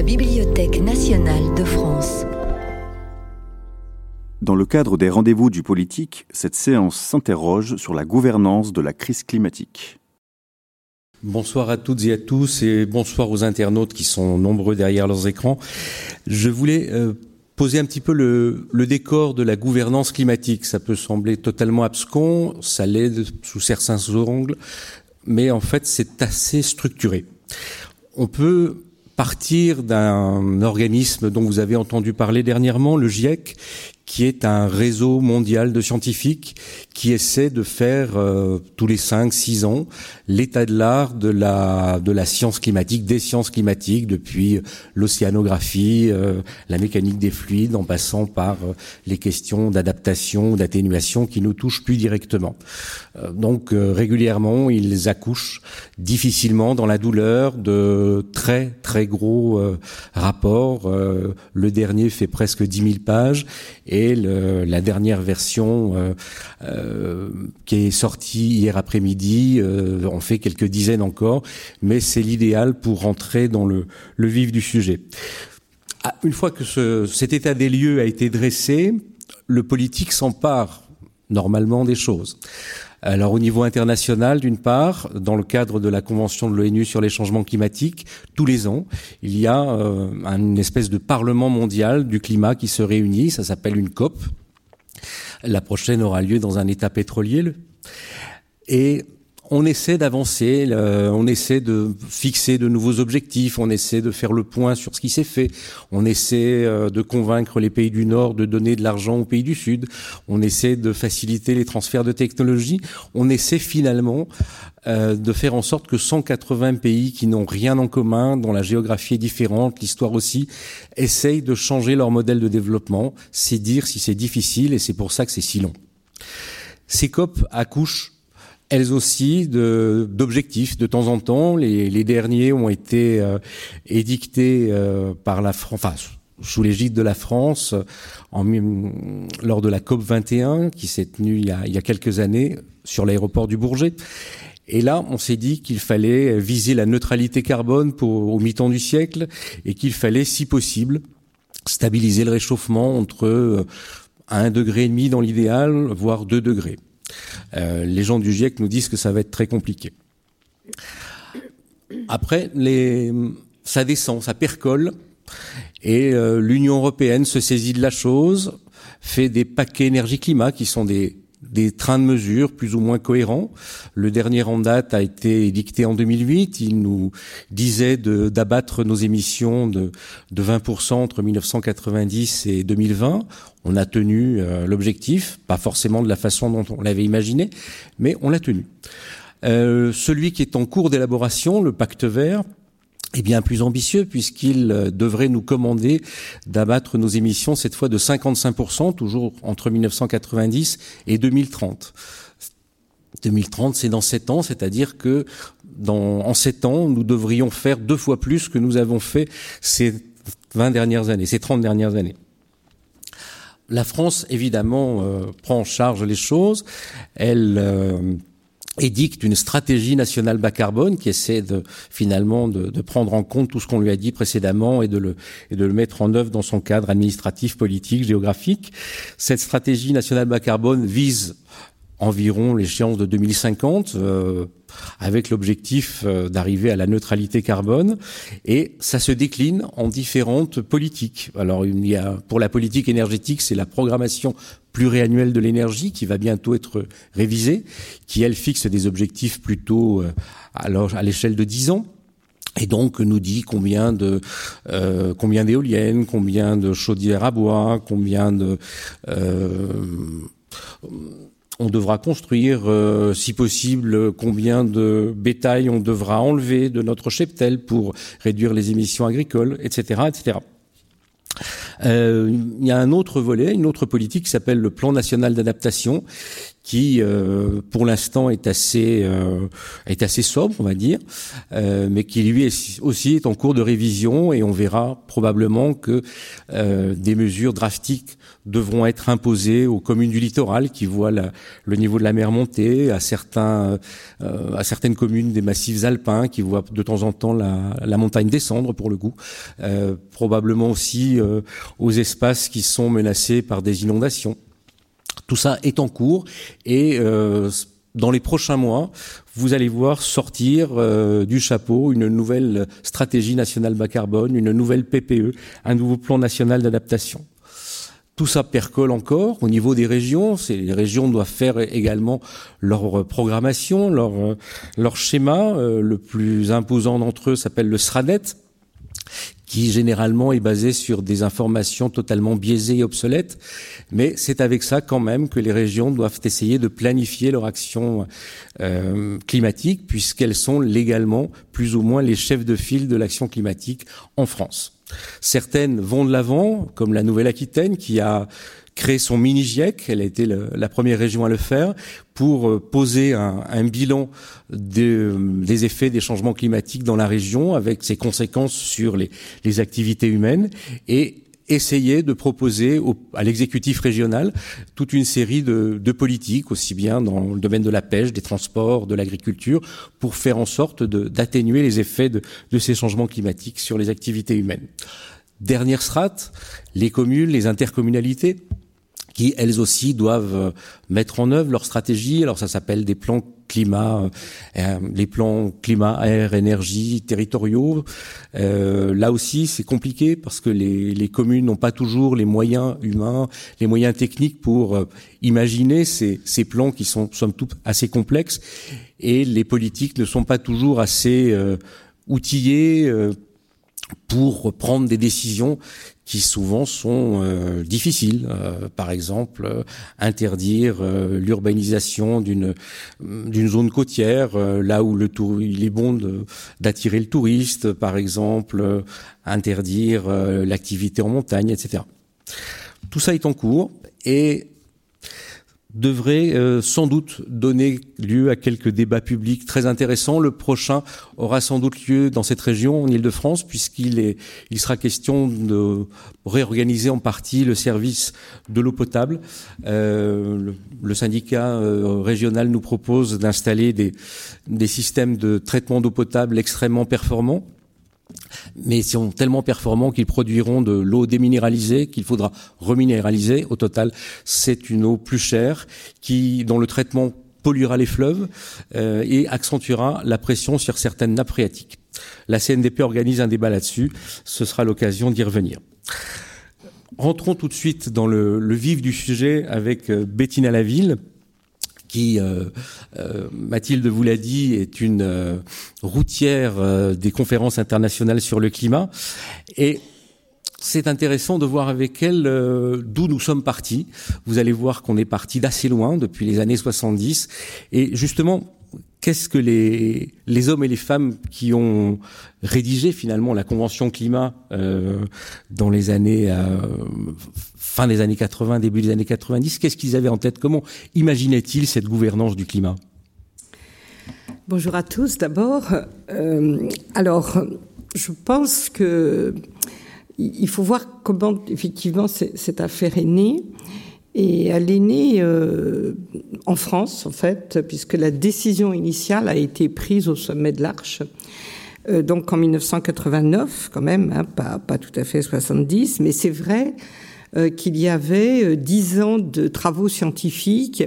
la Bibliothèque nationale de France. Dans le cadre des rendez-vous du politique, cette séance s'interroge sur la gouvernance de la crise climatique. Bonsoir à toutes et à tous et bonsoir aux internautes qui sont nombreux derrière leurs écrans. Je voulais euh, poser un petit peu le, le, décor de la gouvernance climatique. Ça peut sembler totalement abscon, ça l'est sous certains ongles, mais en fait c'est assez structuré. On peut partir d'un organisme dont vous avez entendu parler dernièrement, le GIEC, qui est un réseau mondial de scientifiques qui essaie de faire euh, tous les 5 six ans l'état de l'art de la de la science climatique, des sciences climatiques depuis l'océanographie, euh, la mécanique des fluides en passant par euh, les questions d'adaptation, d'atténuation qui nous touchent plus directement. donc régulièrement, ils accouchent difficilement dans la douleur de très très gros rapports. le dernier fait presque 10 000 pages et la dernière version euh, euh, qui est sortie hier après-midi euh, en fait quelques dizaines encore, mais c'est l'idéal pour rentrer dans le, vif du sujet. Ah, une fois que ce, cet état des lieux a été dressé, le politique s'empare normalement des choses. Alors au niveau international, d'une part, dans le cadre de la Convention de l'ONU sur les changements climatiques, tous les ans, il y a euh, une espèce de parlement mondial du climat qui se réunit, ça s'appelle une COP. La prochaine aura lieu dans un État pétrolier. Et on essaie d'avancer, on essaie de fixer de nouveaux objectifs, on essaie de faire le point sur ce qui s'est fait, on essaie euh, de convaincre les pays du Nord de donner de l'argent aux pays du Sud, on essaie de faciliter les transferts de technologies, on essaie finalement euh, de faire en sorte que 180 pays qui n'ont rien en commun, dont la géographie est différente, l'histoire aussi, essayent de changer leur modèle de développement. C'est dire si c'est difficile et c'est pour ça que c'est si long. Ces COP accouchent elles aussi d'objectifs de, temps en temps. Les, derniers ont été euh, édictés euh, par la France, sous l'égide de la France, lors de la COP 21 qui s'est tenue il y, a, quelques années sur l'aéroport du Bourget. Et là, on s'est dit qu'il fallait viser la neutralité carbone pour, au mi-temps du siècle et qu'il fallait, si possible, stabiliser le réchauffement entre 1 euh, degré et demi dans l'idéal, voire 2 degrés. Euh, les gens du GIEC nous disent que ça va être très compliqué. Après, les, ça descend, ça percole, et euh, l'Union européenne se saisit de la chose, fait des paquets énergie-climat qui sont des des trains de mesure plus ou moins cohérents. Le dernier en date a été édicté en 2008. Il nous disait d'abattre nos émissions de, de 20% entre 1990 et 2020. On a tenu euh, l'objectif, pas forcément de la façon dont on l'avait imaginé, mais on l'a tenu. Euh, celui qui est en cours d'élaboration, le pacte vert, est bien plus ambitieux puisqu'il euh, devrait nous commander d'abattre nos émissions cette fois de 55%, toujours entre 1990 et 2030. 2030, c'est dans sept ans, c'est-à-dire que dans, en sept ans, nous devrions faire deux fois plus que nous avons fait ces 20 dernières années, ces 30 dernières années. La France, évidemment, euh, prend en charge les choses. Elle euh, édicte une stratégie nationale bas carbone qui essaie de finalement de, de prendre en compte tout ce qu'on lui a dit précédemment et de le et de le mettre en œuvre dans son cadre administratif, politique, géographique. Cette stratégie nationale bas carbone vise environ l'échéance de 2050, euh, avec l'objectif euh, d'arriver à la neutralité carbone. Et ça se décline en différentes politiques. Alors, il y a, pour la politique énergétique, c'est la programmation pluriannuelle de l'énergie qui va bientôt être révisée, qui, elle, fixe des objectifs plutôt euh, à l'échelle de 10 ans et donc nous dit combien de euh, combien d'éoliennes, combien de chaudières à bois, combien de euh, on devra construire, euh, si possible, combien de bétail on devra enlever de notre cheptel pour réduire les émissions agricoles, etc., etc. Euh, il y a un autre volet, une autre politique qui s'appelle le plan national d'adaptation, qui, euh, pour l'instant, est assez euh, est assez sobre, on va dire, euh, mais qui lui aussi est en cours de révision et on verra probablement que des mesures drastiques devront être imposées aux communes du littoral qui voient le niveau de la mer monter, à certains à certaines communes des massifs alpins qui voient de temps en temps la, la montagne descendre pour le coup, probablement aussi aux espaces qui sont menacés par des inondations. Tout ça est en cours et euh, dans les prochains mois, vous allez voir sortir euh, du chapeau une nouvelle stratégie nationale bas carbone, une nouvelle PPE, un nouveau plan national d'adaptation. Tout ça percole encore au niveau des régions. Les régions doivent faire également leur programmation, leur, schéma. Euh, le plus imposant d'entre eux s'appelle le SRANET, qui généralement est basé sur des informations totalement biaisées et obsolètes. Mais c'est avec ça quand même que les régions doivent essayer de planifier leur action euh, climatique, puisqu'elles sont légalement plus ou moins les chefs de file de l'action climatique en France. Certaines vont de l'avant, comme la Nouvelle-Aquitaine, qui a créé son mini GIEC. Elle a été la première région à le faire pour euh, poser un, bilan de, des effets des changements climatiques dans la région avec ses conséquences sur les, activités humaines et essayer de proposer à l'exécutif régional toute une série de, de, politiques, aussi bien dans le domaine de la pêche, des transports, de l'agriculture, pour faire en sorte d'atténuer les effets de, de ces changements climatiques sur les activités humaines. Dernière strate, les communes, les intercommunalités qui elles aussi doivent euh, mettre en œuvre leur stratégie. Alors ça s'appelle des plans climat, euh, les plans climat, air, énergie territoriaux. Euh, là aussi, c'est compliqué parce que les, communes n'ont pas toujours les moyens humains, les moyens techniques pour euh, imaginer ces, ces, plans qui sont somme toute assez complexes et les politiques ne sont pas toujours assez outillés pour prendre des décisions qui souvent sont euh, difficiles. Euh, par exemple, euh, interdire l'urbanisation d'une d'une zone côtière, là où le tour, il est bon d'attirer le touriste, par exemple, interdire l'activité en montagne, etc. Tout ça est en cours et devrait euh, sans doute donner lieu à quelques débats publics très intéressants. Le prochain aura sans doute lieu dans cette région, en Ile-de-France, puisqu'il il sera question de réorganiser en partie le service de l'eau potable. Euh, le, le, syndicat euh, régional nous propose d'installer des, des systèmes de traitement d'eau potable extrêmement performants mais sont tellement performants qu'ils produiront de l'eau déminéralisée qu'il faudra reminéraliser. Au total, c'est une eau plus chère qui, dont le traitement polluera les fleuves euh, et accentuera la pression sur certaines nappes phréatiques. La CNDP organise un débat là-dessus. Ce sera l'occasion d'y revenir. Rentrons tout de suite dans le, vif du sujet avec euh, Bettina Laville qui, euh, euh, Mathilde vous l'a dit, est une euh, routière des conférences internationales sur le climat. Et c'est intéressant de voir avec elle d'où nous sommes partis. Vous allez voir qu'on est parti d'assez loin depuis les années 70. Et justement, qu'est-ce que les, les hommes et les femmes qui ont rédigé finalement la Convention climat euh, dans les années euh, fin des années 80, début des années 90, qu'est-ce qu'ils avaient en tête? Comment imaginaient-ils cette gouvernance du climat? Bonjour à tous d'abord. Euh, alors, je pense que il faut voir comment effectivement cette affaire est née. Et elle est née euh, en France, en fait, puisque la décision initiale a été prise au sommet de l'Arche. Euh, donc en 1989, quand même, hein, pas, pas tout à fait 70, mais c'est vrai euh, qu'il y avait euh, dix ans de travaux scientifiques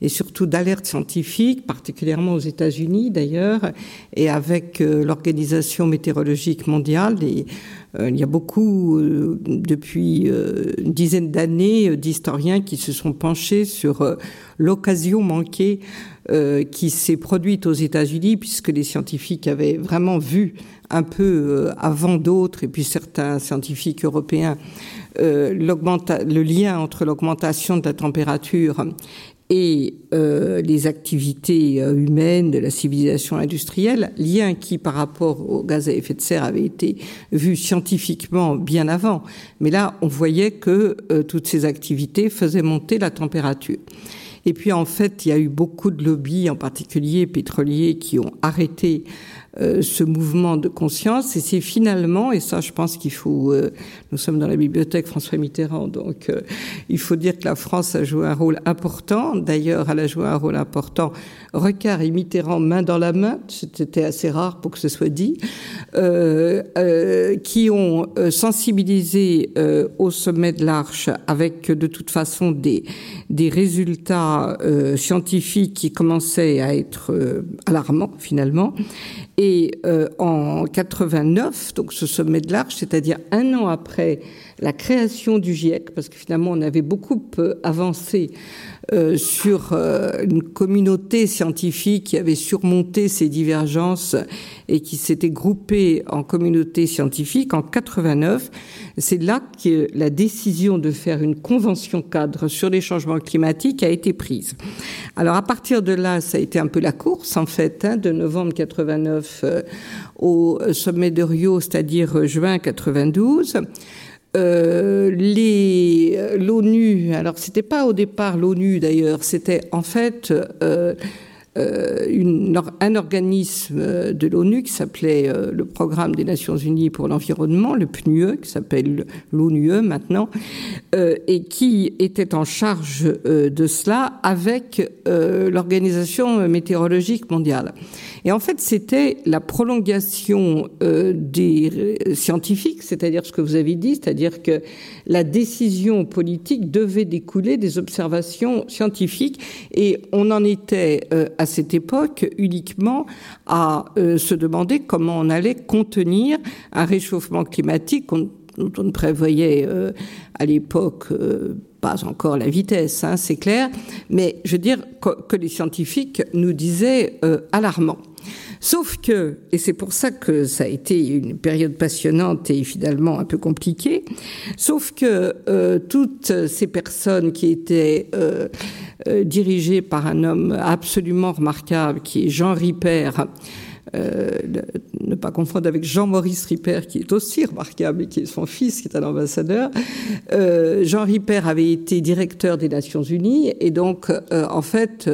et surtout d'alerte scientifique, particulièrement aux États-Unis d'ailleurs, et avec euh, l'Organisation météorologique mondiale. Et, il y a beaucoup, euh, depuis une dizaine d'années, d'historiens qui se sont penchés sur l'occasion manquée qui s'est produite aux États-Unis, puisque les scientifiques avaient vraiment vu un peu avant d'autres, et puis certains scientifiques européens, le lien entre l'augmentation de la température et euh, les activités euh, humaines de la civilisation industrielle, lien qui par rapport aux gaz à effet de serre avait été vu scientifiquement bien avant. Mais là, on voyait que euh, toutes ces activités faisaient monter la température. Et puis en fait, il y a eu beaucoup de lobbies, en particulier pétroliers, qui ont arrêté euh, ce mouvement de conscience. Et c'est finalement, et ça je pense qu'il faut, euh, nous sommes dans la bibliothèque François Mitterrand, donc euh, il faut dire que la France a joué un rôle important. D'ailleurs, elle a joué un rôle important. Recard et Mitterrand main dans la main, c'était assez rare pour que ce soit dit, qui ont sensibilisé au sommet de l'Arche avec de toute façon des, des résultats scientifiques qui commençaient à être alarmants finalement et euh, en 89, donc ce sommet de l'Arche, c'est-à-dire un an après la création du GIEC, parce que finalement on avait beaucoup euh, avancé euh, sur euh, une communauté scientifique qui avait surmonté ces divergences et qui s'était groupée en communauté scientifique en 89. C'est là que la décision de faire une convention cadre sur les changements climatiques a été prise. Alors à partir de là, ça a été un peu la course en fait, hein, de novembre 89 au sommet de Rio, c'est-à-dire juin 92. Euh, les l'ONU. Alors c'était pas au départ l'ONU d'ailleurs, c'était en fait euh, euh, une, un organisme de l'ONU qui s'appelait euh, le Programme des Nations Unies pour l'environnement, le PNUE, qui s'appelle l'ONUE maintenant, euh, et qui était en charge de cela avec l'Organisation météorologique mondiale. Et en fait, c'était la prolongation des scientifiques, c'est-à-dire ce que vous avez dit, c'est-à-dire que la décision politique devait découler des observations scientifiques, et on en était à à cette époque uniquement à euh, se demander comment on allait contenir un réchauffement climatique dont on ne prévoyait euh, à l'époque euh, pas encore la vitesse, hein, c'est clair, mais je veux dire que, les scientifiques nous disaient alarmant. Sauf que, et c'est pour ça que ça a été une période passionnante et finalement un peu compliquée, sauf que euh, toutes ces personnes qui étaient euh, euh, dirigées par un homme absolument remarquable qui est Jean Ripper, euh, ne pas confondre avec Jean-Maurice Ripper, qui est aussi remarquable et qui est son fils, qui est un ambassadeur. Euh, Jean Ripper avait été directeur des Nations Unies et donc, euh, en fait,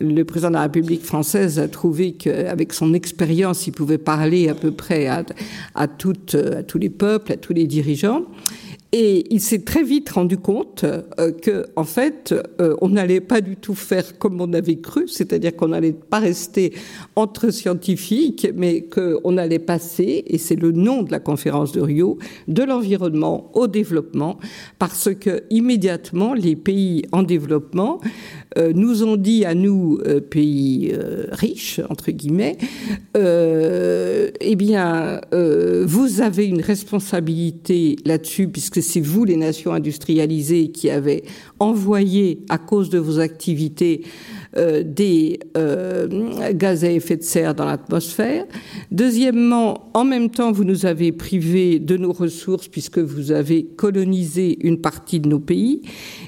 le président de la République française a trouvé qu'avec son expérience, il pouvait parler à peu près à, à, toutes, à tous les peuples, à tous les dirigeants. Et il s'est très vite rendu compte euh, que, en fait, euh, on n'allait pas du tout faire comme on avait cru, c'est-à-dire qu'on n'allait pas rester entre scientifiques, mais qu'on allait passer, et c'est le nom de la conférence de Rio, de l'environnement au développement, parce que immédiatement les pays en développement nous ont dit à nous, euh, pays euh, riches, entre guillemets, eh bien, vous avez une responsabilité là-dessus, puisque c'est vous, les nations industrialisées, qui avez envoyé, à cause de vos activités, euh, des euh, gaz à effet de serre dans l'atmosphère. Deuxièmement, en même temps, vous nous avez privés de nos ressources puisque vous avez colonisé une partie de nos pays.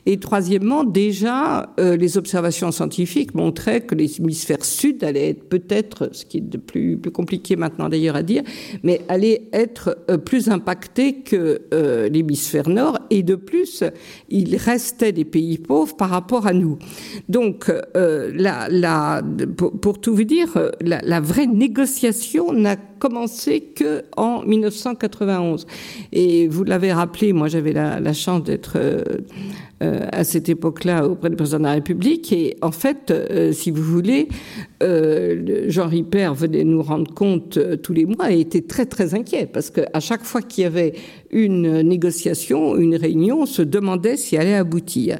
Et troisièmement, déjà, euh, les observations scientifiques montraient que l'hémisphère sud allait être peut-être, ce qui est de plus, plus compliqué maintenant d'ailleurs à dire, mais allait être plus impacté que l'hémisphère nord. Et de plus, il restait des pays pauvres par rapport à nous. Donc, la, pour, tout vous dire, la, la vraie négociation n'a commencé que en 1991. Et vous l'avez rappelé, moi j'avais la, la, chance d'être euh, euh, à cette époque-là auprès du président de la République. Et en fait, euh, si vous voulez, Jean Ripper venait nous rendre compte tous les mois et était très très inquiet parce qu'à chaque fois qu'il y avait une négociation, une réunion, on se demandait si elle allait aboutir.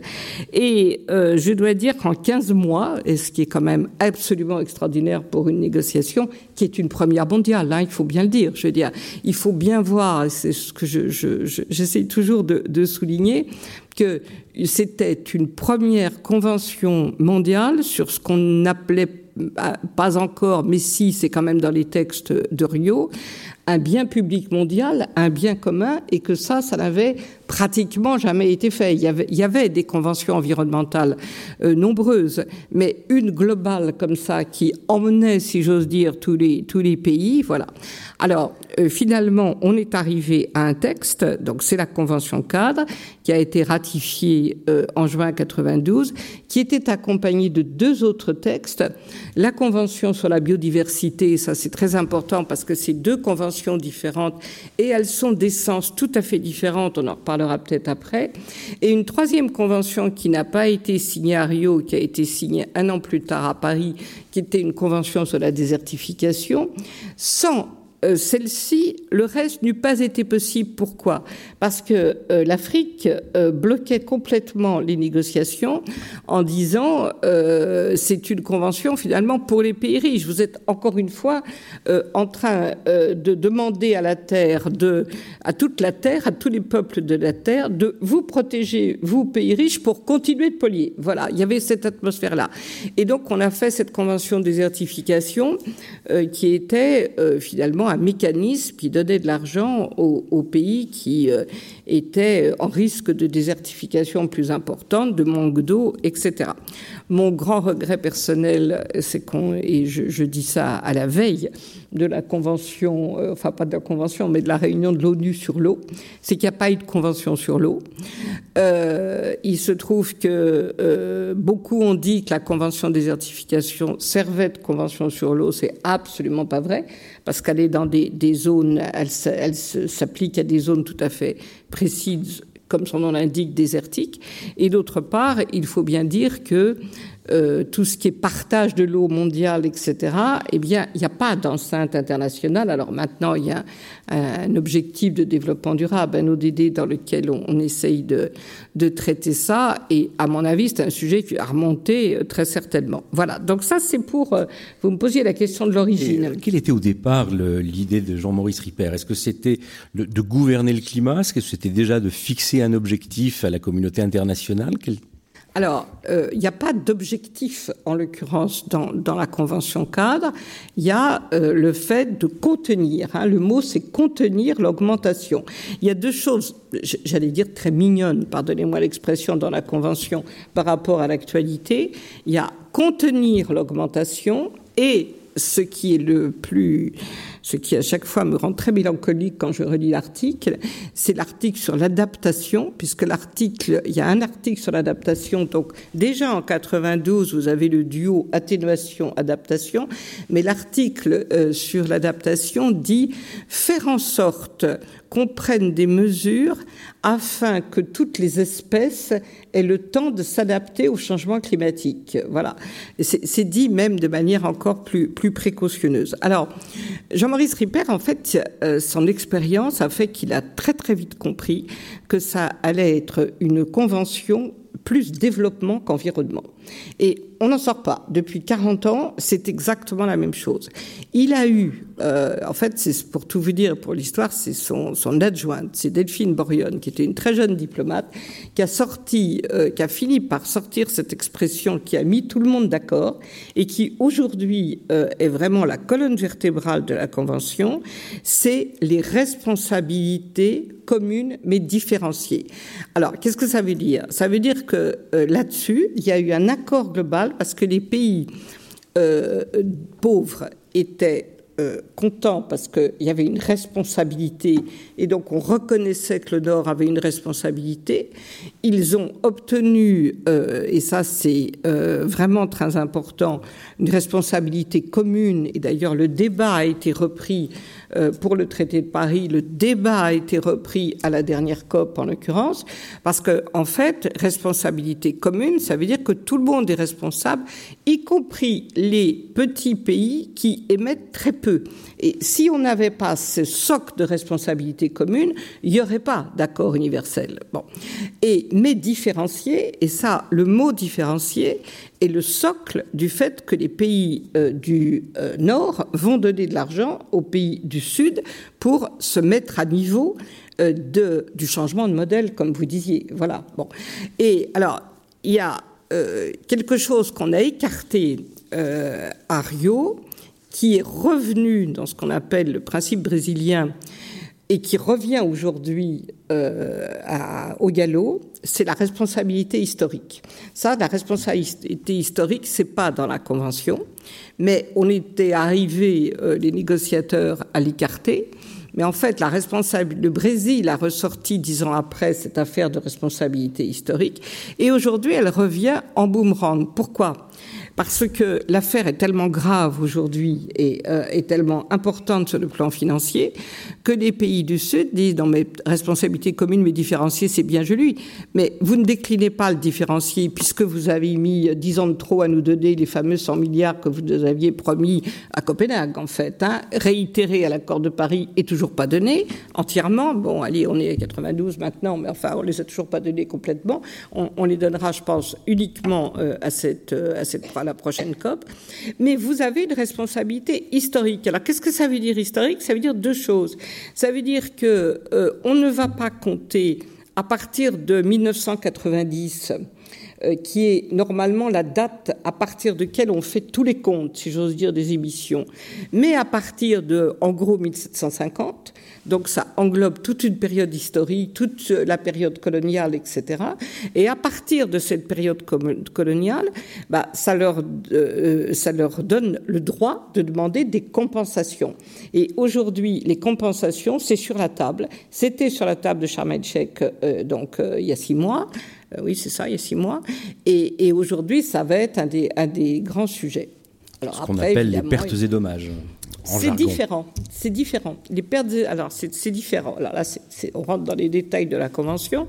Et je dois dire qu'en 15 mois, et ce qui est quand même absolument extraordinaire pour une négociation, qui est une première mondiale, hein, il faut bien le dire. Je veux dire, il faut bien voir, c'est ce que j'essaie je, toujours de souligner, que c'était une première convention mondiale sur ce qu'on appelait pas encore, mais si, c'est quand même dans les textes de Rio, un bien public mondial, un bien commun, et que ça, ça n'avait pratiquement jamais été fait. Il y avait, il y avait des conventions environnementales euh, nombreuses, mais une globale comme ça qui emmenait, si j'ose dire, tous les, tous les pays, voilà. Alors, euh, finalement, on est arrivé à un texte, donc c'est la convention cadre, qui a été ratifiée euh, en juin 92, qui était accompagnée de deux autres textes. La convention sur la biodiversité, ça c'est très important parce que c'est deux conventions différentes et elles sont d'essence tout à fait différentes, on en reparlera peut-être après. Et une troisième convention qui n'a pas été signée à Rio, qui a été signée un an plus tard à Paris, qui était une convention sur la désertification, sans euh, celle-ci, le reste n'eût pas été possible. Pourquoi? Parce que euh, l'Afrique euh, bloquait complètement les négociations en disant c'est une convention finalement pour les pays riches. Vous êtes encore une fois en train de demander à la terre, de, à toute la terre, à tous les peuples de la terre, de vous protéger, vous pays riches, pour continuer de polier. Voilà, il y avait cette atmosphère-là. Et donc on a fait cette convention de désertification qui était finalement un mécanisme de l'argent aux, pays qui euh, étaient en risque de désertification plus importante, de manque d'eau, etc. Mon grand regret personnel, c'est qu'on, et je, dis ça à la veille de la convention, euh, enfin pas de la convention, mais de la réunion de l'ONU sur l'eau, c'est qu'il n'y a pas eu de convention sur l'eau. Euh, il se trouve que beaucoup ont dit que la convention désertification servait de convention sur l'eau, c'est absolument pas vrai parce qu'elle est dans des, zones, elle, elle s'applique à des zones tout à fait précises, comme son nom l'indique, désertiques. Et d'autre part, il faut bien dire que euh, tout ce qui est partage de l'eau mondiale, etc., eh bien, il n'y a pas d'enceinte internationale. Alors maintenant, il y a un, objectif de développement durable, un ODD dans lequel on, essaye de, traiter ça. Et à mon avis, c'est un sujet qui a remonté euh, très certainement. Voilà. Donc ça, c'est pour... Euh, vous me posiez la question de l'origine. Quelle était au départ l'idée de Jean-Maurice Ripper? Est-ce que c'était de gouverner le climat? Est-ce que c'était déjà de fixer un objectif à la communauté internationale? Alors, euh, il n'y a pas d'objectif, en l'occurrence, dans, la Convention cadre. Il y a euh, le fait de contenir. Hein. le mot, c'est contenir l'augmentation. Il y a deux choses, j'allais dire très mignonnes, pardonnez-moi l'expression, dans la Convention par rapport à l'actualité. Il y a contenir l'augmentation et ce qui est le plus ce qui à chaque fois me rend très mélancolique quand je relis l'article, c'est l'article sur l'adaptation, puisque l'article, il y a un article sur l'adaptation, donc déjà en 92, vous avez le duo atténuation-adaptation, mais l'article euh, sur l'adaptation dit faire en sorte qu'on prenne des mesures afin que toutes les espèces aient le temps de s'adapter au changement climatique. Voilà. C'est dit même de manière encore plus, plus précautionneuse. Alors, Jean-Maurice Ripper, en fait, euh, son expérience a fait qu'il a très très vite compris que ça allait être une convention plus développement qu'environnement. Et on n'en sort pas. Depuis 40 ans, c'est exactement la même chose. Il a eu, euh, en fait, c'est pour tout vous dire, pour l'histoire, c'est son, adjointe, c'est Delphine Borion, qui était une très jeune diplomate, qui a sorti, euh, qui a fini par sortir cette expression qui a mis tout le monde d'accord et qui aujourd'hui euh, est vraiment la colonne vertébrale de la Convention, c'est les responsabilités communes mais différenciées. Alors, qu'est-ce que ça veut dire? Ça veut dire que là-dessus, il y a eu un accord global parce que les pays euh, pauvres étaient euh, contents parce qu'il y avait une responsabilité et donc on reconnaissait que le Nord avait une responsabilité. Ils ont obtenu, euh, et ça c'est vraiment très important, une responsabilité commune et d'ailleurs le débat a été repris euh, pour le traité de Paris, le débat a été repris à la dernière COP en l'occurrence, parce que en fait, responsabilité commune, ça veut dire que tout le monde est responsable, y compris les petits pays qui émettent très peu. Et si on n'avait pas ce socle de responsabilité commune, il n'y aurait pas d'accord universel. Bon. Et, mais différencier, et ça, le mot différencier est le socle du fait que les pays euh, du euh, Nord vont donner de l'argent aux pays du Sud pour se mettre à niveau euh, de, du changement de modèle, comme vous disiez. Voilà. Bon. Et alors, il y a quelque chose qu'on a écarté à Rio, qui est revenu dans ce qu'on appelle le principe brésilien et qui revient aujourd'hui euh, au galop, c'est la responsabilité historique. Ça, la responsabilité historique, c'est pas dans la convention, mais on était arrivé, euh, les négociateurs, à l'écarter. Mais en fait, la responsable, le Brésil a ressorti dix ans après cette affaire de responsabilité historique, et aujourd'hui, elle revient en boomerang. Pourquoi? Parce que l'affaire est tellement grave aujourd'hui et euh, est tellement importante sur le plan financier que les pays du Sud disent dans mes responsabilités communes, mais différenciées, c'est bien joli, mais vous ne déclinez pas le différencier puisque vous avez mis dix ans de trop à nous donner les fameux 100 milliards que vous nous aviez promis à Copenhague, en fait. Hein, réitéré à l'accord de Paris et toujours pas donné entièrement. Bon, allez, on est à 92 maintenant, mais enfin, on les a toujours pas donnés complètement. On, on les donnera, je pense, uniquement euh, à cette, euh, à cette la prochaine COP, mais vous avez une responsabilité historique. Alors qu'est-ce que ça veut dire historique? Ça veut dire deux choses. Ça veut dire que euh, on ne va pas compter à partir de 1990 euh, qui est normalement la date à partir de laquelle on fait tous les comptes, si j'ose dire, des émissions, mais à partir de, en gros, 1750, donc ça englobe toute une période historique, toute la période coloniale, etc. Et à partir de cette période coloniale, bah, ça, leur, euh, ça leur donne le droit de demander des compensations. Et aujourd'hui, les compensations, c'est sur la table. C'était sur la table de Sharm el-Sheikh euh, donc euh, il y a six mois. Oui, c'est ça, il y a six mois. Et, et aujourd'hui, ça va être un des, un des grands sujets. Alors, Ce qu'on appelle les pertes et dommages. C'est différent. C'est différent. Les pertes. Alors, c'est différent. Alors là, on rentre dans les détails de la convention.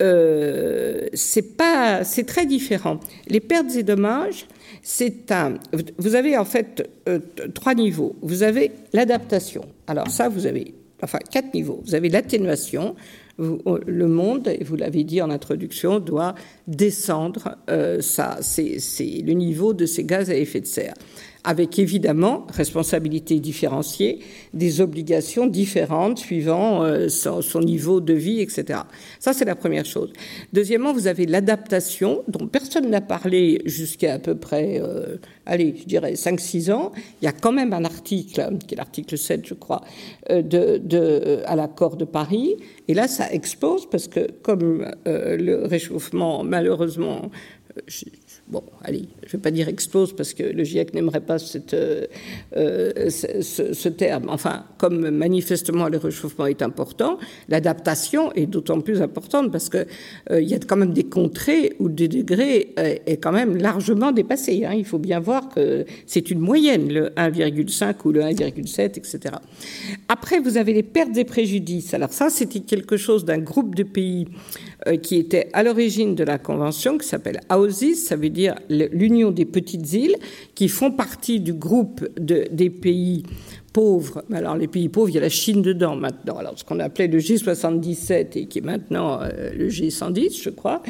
Euh, c'est pas. C'est très différent. Les pertes et dommages. C'est un. Vous avez en fait euh, trois niveaux. Vous avez l'adaptation. Alors ça, vous avez enfin quatre niveaux. Vous avez l'atténuation. Le monde, et vous l'avez dit en introduction, doit descendre. Euh, ça, le niveau de ces gaz à effet de serre avec évidemment responsabilité différenciée, des obligations différentes suivant euh, son, niveau de vie, etc. Ça, c'est la première chose. Deuxièmement, vous avez l'adaptation, dont personne n'a parlé jusqu'à à peu près, euh, allez, je dirais 5-6 ans. Il y a quand même un article, qui est l'article 7, je crois, euh, de, à l'accord de Paris. Et là, ça explose parce que comme le réchauffement, malheureusement, bon, allez, je ne vais pas dire explose parce que le GIEC n'aimerait pas cette, euh, euh, ce, terme. Enfin, comme manifestement le réchauffement est important, l'adaptation est d'autant plus importante parce qu'il euh, il y a quand même des contrées où le degré est quand même largement dépassé. Hein. Il faut bien voir que c'est une moyenne, le 1,5 ou le 1,7, etc. Après, vous avez les pertes et préjudices. Alors ça, c'était quelque chose d'un groupe de pays qui était à l'origine de la convention, qui s'appelle AOSIS, ça veut dire l'Union des petites îles, qui font partie du groupe de, des pays pauvres. Alors les pays pauvres, il y a la Chine dedans maintenant. Alors ce qu'on appelait le G77 et qui est maintenant euh, le G110, je crois.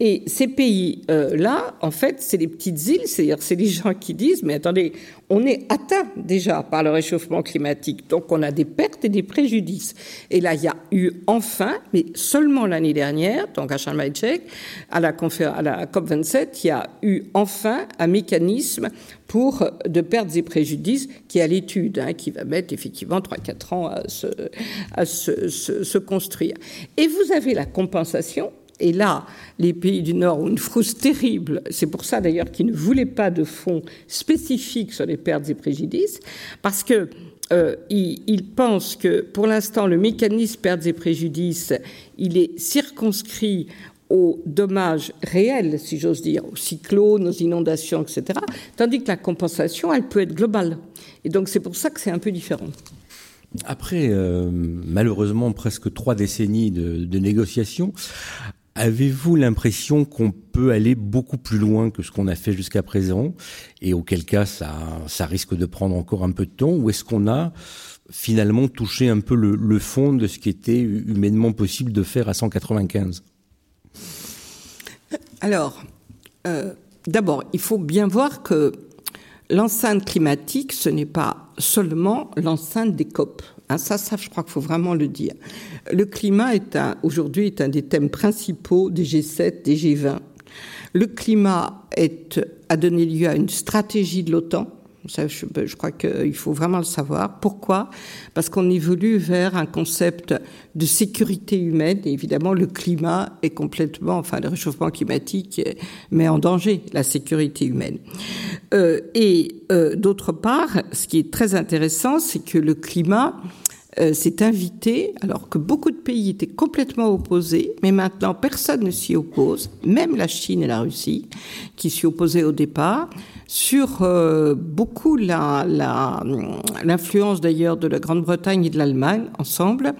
Et ces pays-là, en fait, c'est les petites îles, c'est-à-dire c'est les gens qui disent, mais attendez, on est atteint déjà par le réchauffement climatique, donc on a des pertes et des préjudices. Et là, il y a eu enfin, mais seulement l'année dernière, donc à Sharm à la, à la COP27, il y a eu enfin un mécanisme pour de pertes et préjudices qui est à l'étude, hein, qui va mettre effectivement 3-4 ans à, se, construire. Et vous avez la compensation et là, les pays du Nord ont une frousse terrible. C'est pour ça d'ailleurs qu'ils ne voulaient pas de fonds spécifiques sur les pertes et préjudices, parce que euh, ils, pensent que pour l'instant, le mécanisme pertes et préjudices, il est circonscrit aux dommages réels, si j'ose dire, aux cyclones, aux inondations, etc., tandis que la compensation, elle peut être globale. Et donc c'est pour ça que c'est un peu différent. Après, euh, malheureusement, presque trois décennies de, négociations, Avez-vous l'impression qu'on peut aller beaucoup plus loin que ce qu'on a fait jusqu'à présent et auquel cas ça risque de prendre encore un peu de temps ou est-ce qu'on a finalement touché un peu le, fond de ce qui était humainement possible de faire à 195 Alors, euh, d'abord, il faut bien voir que l'enceinte climatique, ce n'est pas seulement l'enceinte des COP. Hein, ça, ça, je crois qu'il faut vraiment le dire. Le climat est aujourd'hui est un des thèmes principaux des G7, des G20. Le climat a donné lieu à une stratégie de l'OTAN Ben, je crois qu'il faut vraiment le savoir. Pourquoi? Parce qu'on évolue vers un concept de sécurité humaine. Évidemment, le climat est complètement, enfin, le réchauffement climatique met en danger la sécurité humaine. Euh, et euh, d'autre part, ce qui est très intéressant, c'est que le climat euh, s'est invité, alors que beaucoup de pays étaient complètement opposés, mais maintenant personne ne s'y oppose, même la Chine et la Russie, qui s'y opposaient au départ, sur euh, beaucoup l'influence la, d'ailleurs de la Grande-Bretagne et de l'Allemagne ensemble.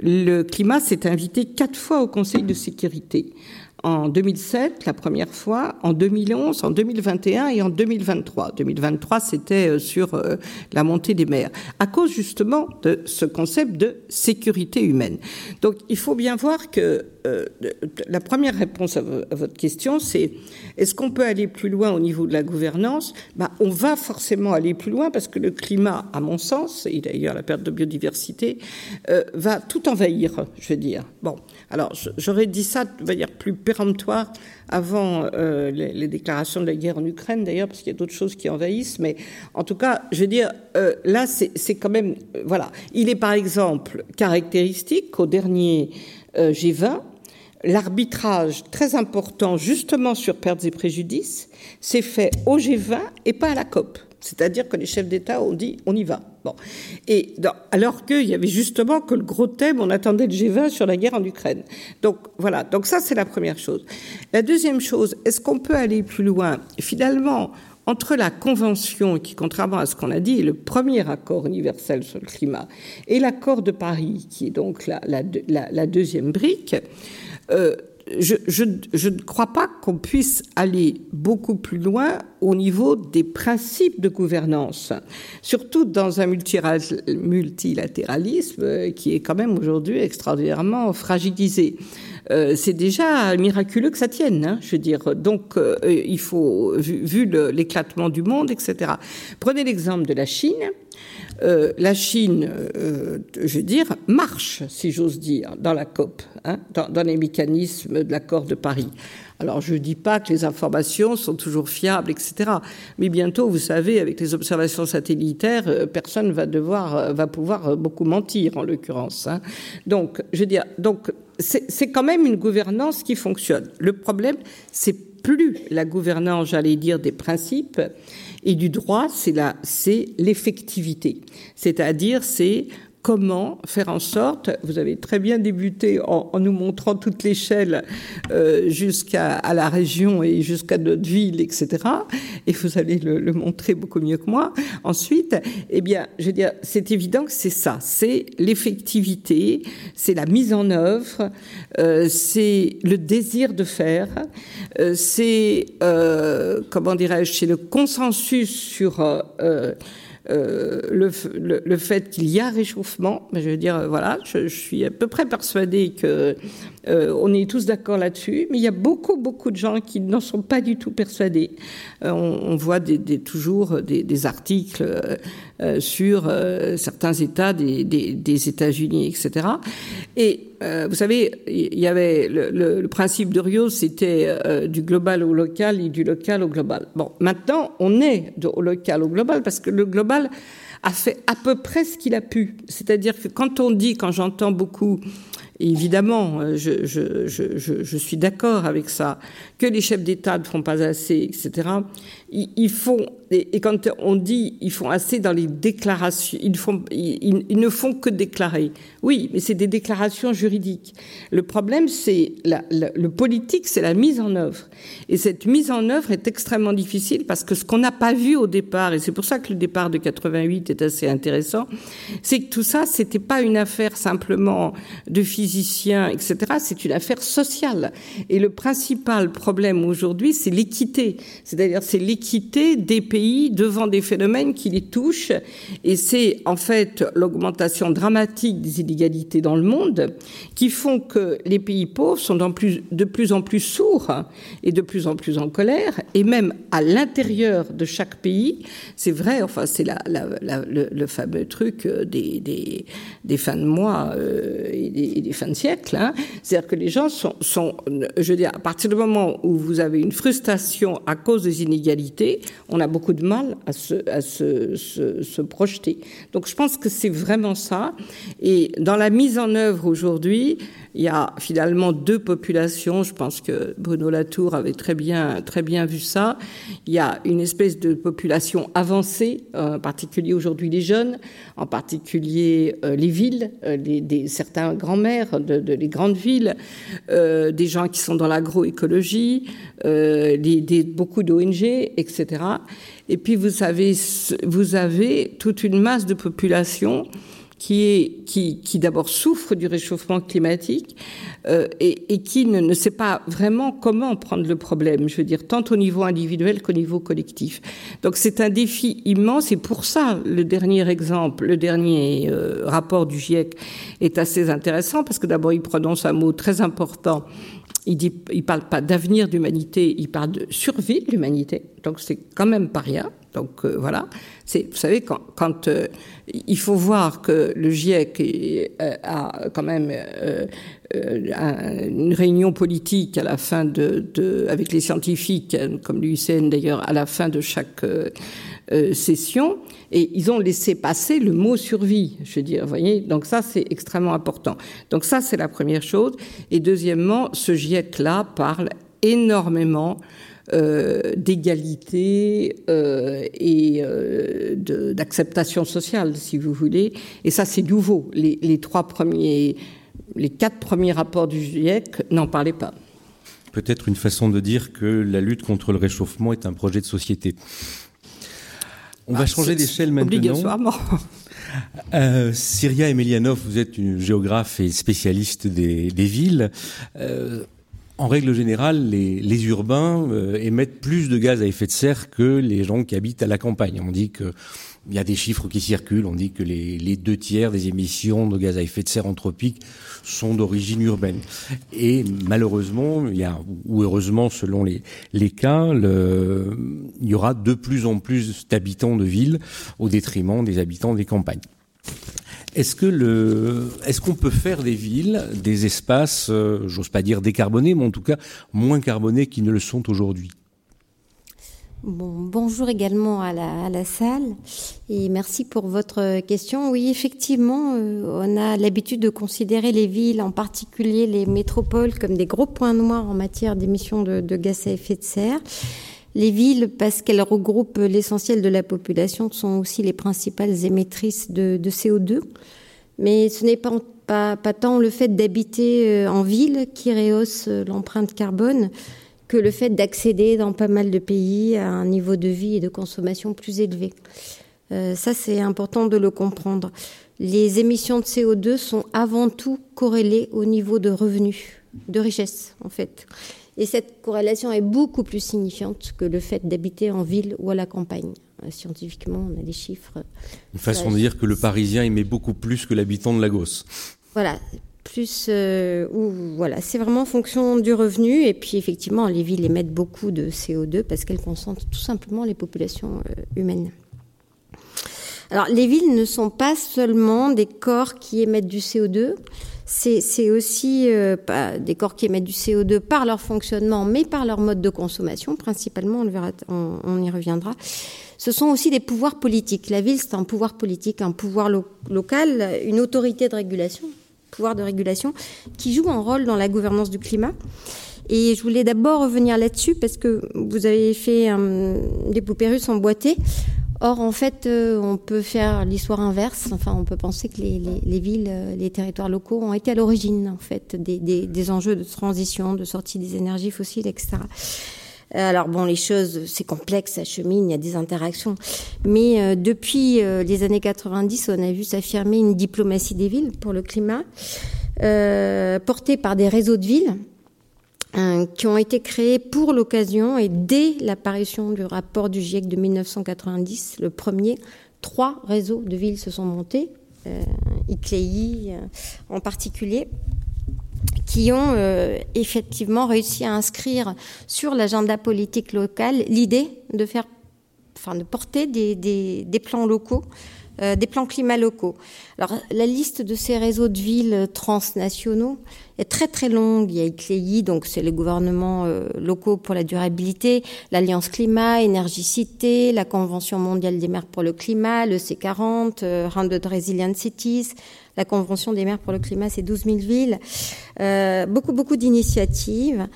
Le climat s'est invité quatre fois au Conseil de sécurité en 2007 la première fois, en 2011, en 2021 et en 2023. 2023, c'était euh, sur euh, la montée des mers, à cause justement de ce concept de sécurité humaine. Donc il faut bien voir que euh, la première réponse à, votre question, c'est est-ce qu'on peut aller plus loin au niveau de la gouvernance? Bah, On va forcément aller plus loin parce que le climat, à mon sens, et d'ailleurs la perte de biodiversité, va tout envahir, je veux dire. Bon, alors j'aurais dit ça de manière plus avant euh, les, déclarations de la guerre en Ukraine, d'ailleurs, parce qu'il y a d'autres choses qui envahissent. Mais en tout cas, je veux dire, euh, là, c'est quand même, euh, voilà. Il est par exemple caractéristique qu'au dernier G20, l'arbitrage très important, justement sur pertes et préjudices, s'est fait au G20 et pas à la COP. C'est-à-dire que les chefs d'État ont dit on y va. Bon. Et alors qu'il y avait justement que le gros thème, on attendait le G20 sur la guerre en Ukraine. Donc voilà, donc ça c'est la première chose. La deuxième chose, est-ce qu'on peut aller plus loin? Finalement, entre la Convention, qui, contrairement à ce qu'on a dit, est le premier accord universel sur le climat, et l'accord de Paris, qui est donc la, la, deuxième brique, euh, je, ne crois pas qu'on puisse aller beaucoup plus loin au niveau des principes de gouvernance, surtout dans un multilatéralisme euh, qui est quand même aujourd'hui extraordinairement fragilisé. Euh, c'est déjà miraculeux que ça tienne, hein, je veux dire. Donc, euh, il faut, vu l'éclatement du monde, etc. Prenez l'exemple de la Chine. Euh, la Chine, euh, je veux dire, marche, si j'ose dire, dans la COP, hein, dans, les mécanismes de l'accord de Paris. Alors, je ne dis pas que les informations sont toujours fiables, etc. Mais bientôt, vous savez, avec les observations satellitaires, euh, personne va devoir, va pouvoir beaucoup mentir, en l'occurrence. Hein. Donc, je veux dire, donc c'est quand même une gouvernance qui fonctionne. Le problème, c'est plus la gouvernance, j'allais dire, des principes, et du droit, c'est la, c'est l'effectivité. C'est-à-dire, c'est comment faire en sorte, vous avez très bien débuté en, nous montrant toute l'échelle euh, jusqu'à la région et jusqu'à notre ville, etc. Et vous allez le, montrer beaucoup mieux que moi. Ensuite, eh bien, je veux dire, c'est évident que c'est ça, c'est l'effectivité, c'est la mise en œuvre, euh, c'est le désir de faire, euh, c'est comment dirais-je, c'est le consensus sur euh, le, le, fait qu'il y a réchauffement. Je veux dire, voilà, je, suis à peu près persuadée que euh, on est tous d'accord là-dessus, mais il y a beaucoup, beaucoup de gens qui n'en sont pas du tout persuadés. Euh, on, voit toujours des, articles euh, sur certains États des, des États-Unis, etc. Et vous savez, il y avait le, le, le principe de Rio, c'était du global au local et du local au global. Bon, maintenant, on est de, au local au global parce que le global a fait à peu près ce qu'il a pu. C'est-à-dire que quand on dit, quand j'entends beaucoup évidemment, euh, je, je, je, je suis d'accord avec ça, que les chefs d'État ne font pas assez, etc. Ils, font, et, quand on dit ils font assez dans les déclarations, ils, font, ils, ne font que déclarer. Oui, mais c'est des déclarations juridiques. Le problème, c'est le politique, c'est la mise en œuvre. Et cette mise en œuvre est extrêmement difficile parce que ce qu'on n'a pas vu au départ, et c'est pour ça que le départ de 88 est assez intéressant, c'est que tout ça, c'était pas une affaire simplement de physiciens, etc. C'est une affaire sociale. Et le principal problème aujourd'hui, c'est l'équité. C'est-à-dire, c'est l'équité des pays devant des phénomènes qui les touchent. Et c'est, en fait, l'augmentation dramatique des inégalités dans le monde qui font que les pays pauvres sont de plus en plus sourds et de plus en plus en colère. Et même à l'intérieur de chaque pays, c'est vrai, enfin, c'est le, fameux truc des, des, des fins de mois euh, et, des, fins de siècle. Hein. C'est-à-dire que les gens sont, sont, je veux dire, à partir du moment où vous avez une frustration à cause des inégalités, on a beaucoup de mal à se, projeter. Donc je pense que c'est vraiment ça. Et dans la mise en œuvre aujourd'hui, il y a finalement deux populations. Je pense que Bruno Latour avait très bien, vu ça. Il y a une espèce de population avancée, en particulier aujourd'hui les jeunes, en particulier euh, les villes, euh, certains grands-mères de, les grandes villes, euh, des gens qui sont dans l'agroécologie, euh, beaucoup d'ONG, etc. Et puis vous avez, toute une masse de population qui, d'abord souffre du réchauffement climatique euh, et, qui ne, ne, sait pas vraiment comment prendre le problème, je veux dire, tant au niveau individuel qu'au niveau collectif. Donc c'est un défi immense et pour ça, le dernier exemple, le dernier euh, rapport du GIEC est assez intéressant parce que d'abord il prononce un mot très important il dit, il parle pas d'avenir d'humanité, il parle de survie de l'humanité. Donc c'est quand même pas rien. Donc euh, voilà, c'est vous savez quand, quand euh, il faut voir que le GIEC euh, a quand même une réunion politique à la fin de, de avec les scientifiques comme l'UICN d'ailleurs à la fin de chaque session et ils ont laissé passer le mot survie, je veux dire, vous voyez. Donc ça, c'est extrêmement important. Donc ça, c'est la première chose. Et deuxièmement, ce GIEC-là parle énormément euh, d'égalité euh, et euh, d'acceptation sociale, si vous voulez. Et ça, c'est nouveau. Les, les, trois premiers, les quatre premiers rapports du GIEC n'en parlaient pas. Peut-être une façon de dire que la lutte contre le réchauffement est un projet de société. On va bah, changer d'échelle maintenant. Obligatoirement. Euh, Syria Emelianov, vous êtes une géographe et spécialiste des, des villes. Euh, en règle générale, les, urbains euh, émettent plus de gaz à effet de serre que les gens qui habitent à la campagne. On dit que il y a des chiffres qui circulent. On dit que les, deux tiers des émissions de gaz à effet de serre anthropique sont d'origine urbaine. Et malheureusement, ou heureusement selon les, cas, il y aura de plus en plus d'habitants de villes au détriment des habitants des campagnes. Est-ce que le, est-ce qu'on peut faire des villes, des espaces, euh, j'ose pas dire décarbonés, mais en tout cas moins carbonés qu'ils ne le sont aujourd'hui? Bonjour également à la, salle et merci pour votre question. Oui, effectivement, euh, on a l'habitude de considérer les villes, en particulier les métropoles, comme des gros points noirs en matière d'émissions de, gaz à effet de serre. Les villes, parce qu'elles regroupent l'essentiel de la population, sont aussi les principales émettrices de, CO2. Mais ce n'est pas, tant le fait d'habiter euh, en ville qui rehausse euh, l'empreinte carbone, que le fait d'accéder dans pas mal de pays à un niveau de vie et de consommation plus élevé. Euh, ça, c'est important de le comprendre. Les émissions de CO2 sont avant tout corrélées au niveau de revenus, de richesse, en fait. Et cette corrélation est beaucoup plus signifiante que le fait d'habiter en ville ou à la campagne. Euh, scientifiquement, on a des chiffres. Une façon de dire que le Parisien émet beaucoup plus que l'habitant de Lagos. Voilà, plus euh, voilà, c'est vraiment en fonction du revenu et puis effectivement les villes émettent beaucoup de CO2 parce qu'elles concentrent tout simplement les populations euh, humaines. Alors les villes ne sont pas seulement des corps qui émettent du CO2, c'est aussi euh, des corps qui émettent du CO2 par leur fonctionnement, mais par leur mode de consommation, principalement, on, y reviendra. Ce sont aussi des pouvoirs politiques. La ville, c'est un pouvoir politique, un pouvoir local, une autorité de régulation, pouvoir de régulation, qui joue un rôle dans la gouvernance du climat. Et je voulais d'abord revenir là-dessus parce que vous avez fait des poupées russes emboîtées. Or, en fait, euh, on peut faire l'histoire inverse. Enfin, on peut penser que les, les, les, villes, euh, les territoires locaux ont été à l'origine, en fait, des, enjeux de transition, de sortie des énergies fossiles, etc. Euh, alors bon, les choses, c'est complexe, ça chemine, il y a des interactions. Mais depuis les années 90, on a vu s'affirmer une diplomatie des villes pour le climat, portée par des réseaux de villes qui ont été créés pour l'occasion et dès l'apparition du rapport du GIEC de 1990, le premier, trois réseaux de villes se sont montés, euh, ICLEI en particulier, qui ont euh, effectivement réussi à inscrire sur l'agenda politique local l'idée de faire, enfin, de porter des plans locaux des plans climat locaux. Alors, la liste de ces réseaux de villes transnationaux est très très longue. Il y a ICLEI, donc c'est les gouvernements locaux pour la durabilité, l'Alliance Climat, Énergie-Cité, la Convention mondiale des maires pour le climat, le C40, Rounded Resilient Cities, la Convention des maires pour le climat, c'est 12 000 villes. Euh, beaucoup, beaucoup d'initiatives.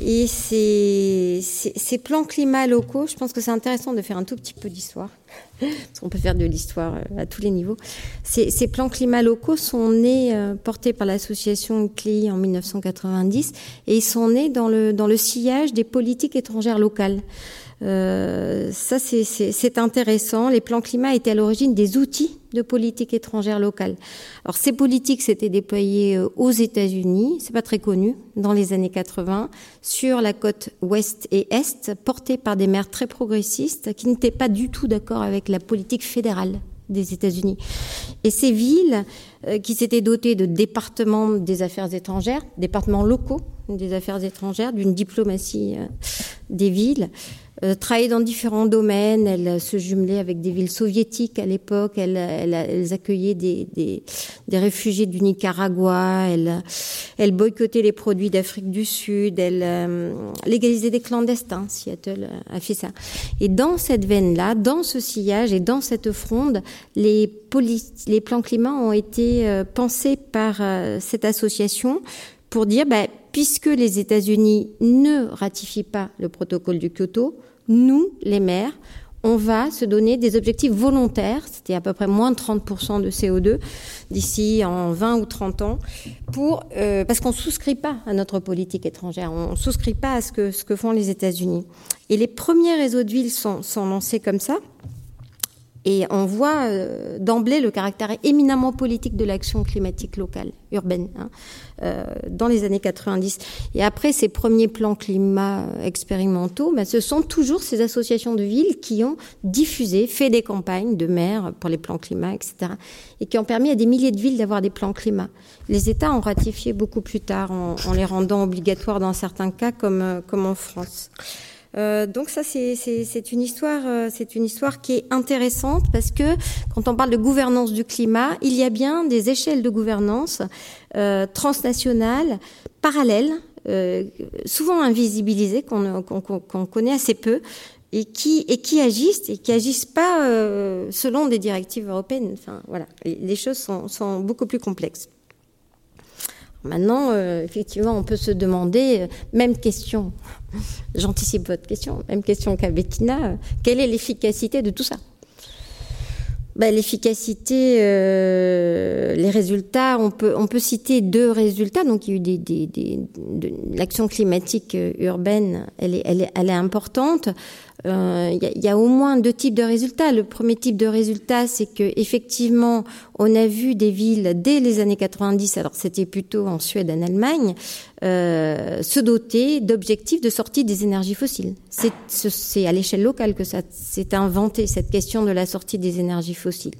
Et ces, ces, plans climat locaux, je pense que c'est intéressant de faire un tout petit peu d'histoire, parce qu'on peut faire de l'histoire euh, à tous les niveaux. Ces, ces, plans climat locaux sont nés, euh, portés par l'association CLI en 1990, et ils sont nés dans le, dans le sillage des politiques étrangères locales. Euh, ça, c'est intéressant. Les plans climat étaient à l'origine des outils de politique étrangère locale. Alors, ces politiques s'étaient déployées euh, aux États-Unis, c'est pas très connu, dans les années 80, sur la côte ouest et est, portées par des maires très progressistes qui n'étaient pas du tout d'accord avec la politique fédérale des États-Unis. Et ces villes euh, qui s'étaient dotées de départements des affaires étrangères, départements locaux des affaires étrangères, d'une diplomatie des villes, euh, dans différents domaines. Elle se jumelait avec des villes soviétiques à l'époque. Elle, elle, elles accueillaient des, des, des, réfugiés du Nicaragua. Elle, elle boycottait les produits d'Afrique du Sud. Elle euh, légalisait des clandestins. Seattle a fait ça. Et dans cette veine-là, dans ce sillage et dans cette fronde, les, les plans climat ont été euh, pensés par euh, cette association pour dire, bah, puisque les États-Unis ne ratifient pas le protocole du Kyoto, nous, les maires, on va se donner des objectifs volontaires, c'était à peu près moins de 30% de CO2 d'ici en 20 ou 30 ans, euh, parce qu'on ne souscrit pas à notre politique étrangère, on ne souscrit pas à ce que, font les États-Unis. Et les premiers réseaux de villes sont, sont lancés comme ça. Et on voit euh, d'emblée le caractère éminemment politique de l'action climatique locale, urbaine, hein, euh, dans les années 90. Et après ces premiers plans climat expérimentaux, ben, ce sont toujours ces associations de villes qui ont diffusé, fait des campagnes de maires pour les plans climat, etc. Et qui ont permis à des milliers de villes d'avoir des plans climat. Les États ont ratifié beaucoup plus tard, en, en les rendant obligatoires dans certains cas, comme, euh, comme en France. Euh, donc ça, c'est une histoire, euh, c'est une histoire qui est intéressante parce que quand on parle de gouvernance du climat, il y a bien des échelles de gouvernance euh, transnationales, parallèles, euh, souvent invisibilisées, qu'on connaît assez peu, et qui et qui agissent et qui agissent pas selon des directives européennes. Enfin voilà, les choses sont beaucoup plus complexes. Maintenant, euh, effectivement, on peut se demander, euh, même question, j'anticipe votre question, même question qu'à Bettina, euh, quelle est l'efficacité de tout ça? Ben, L'efficacité, les résultats, on peut, on peut citer deux résultats. Donc, il y a eu des, des, des de, l'action climatique urbaine, elle est, elle est, elle est importante il euh, y, y, a au moins deux types de résultats. Le premier type de résultat, c'est que effectivement, on a vu des villes dès les années 90, alors c'était plutôt en Suède, en Allemagne, euh, se doter d'objectifs de sortie des énergies fossiles. C'est à l'échelle locale que ça s'est inventé cette question de la sortie des énergies fossiles,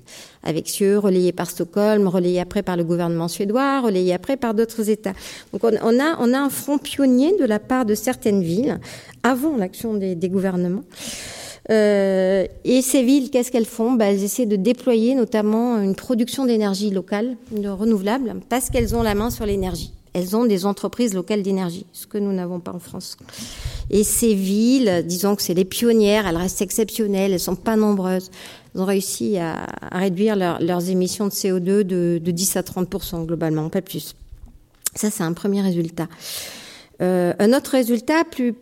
avec CIE relayé par Stockholm, relayé après par le gouvernement suédois, relayé après par d'autres États. Donc on, a un front pionnier de la part de certaines villes avant l'action des, gouvernements. Euh, et ces villes, qu'est-ce qu'elles font? Bah, Elles essaient de déployer notamment une production d'énergie locale, de renouvelable, parce qu'elles ont la main sur l'énergie. Elles ont des entreprises locales d'énergie, ce que nous n'avons pas en France. Et ces villes, disons que c'est les pionnières, elles restent exceptionnelles, elles sont pas nombreuses. Ont réussi à, réduire leur, leurs émissions de CO2 de, de 10 à 30% globalement, pas plus. Ça, c'est un premier résultat. Euh, un autre résultat plus,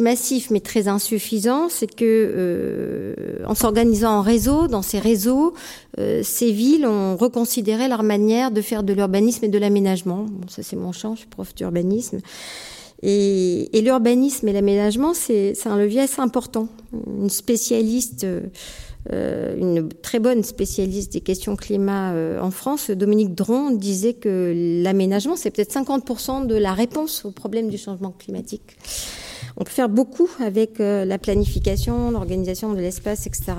massif mais très insuffisant, c'est que euh, en s'organisant en réseau, dans ces réseaux, euh, ces villes ont reconsidéré leur manière de faire de l'urbanisme et de l'aménagement. Bon, ça c'est mon champ, je suis prof d'urbanisme. Et, et l'urbanisme et l'aménagement, c'est un levier assez important. Une spécialiste euh, une très bonne spécialiste des questions climat euh, en France, Dominique Dron, disait que l'aménagement, c'est peut-être 50% de la réponse au problème du changement climatique. On peut faire beaucoup avec euh, la planification, l'organisation de l'espace, etc.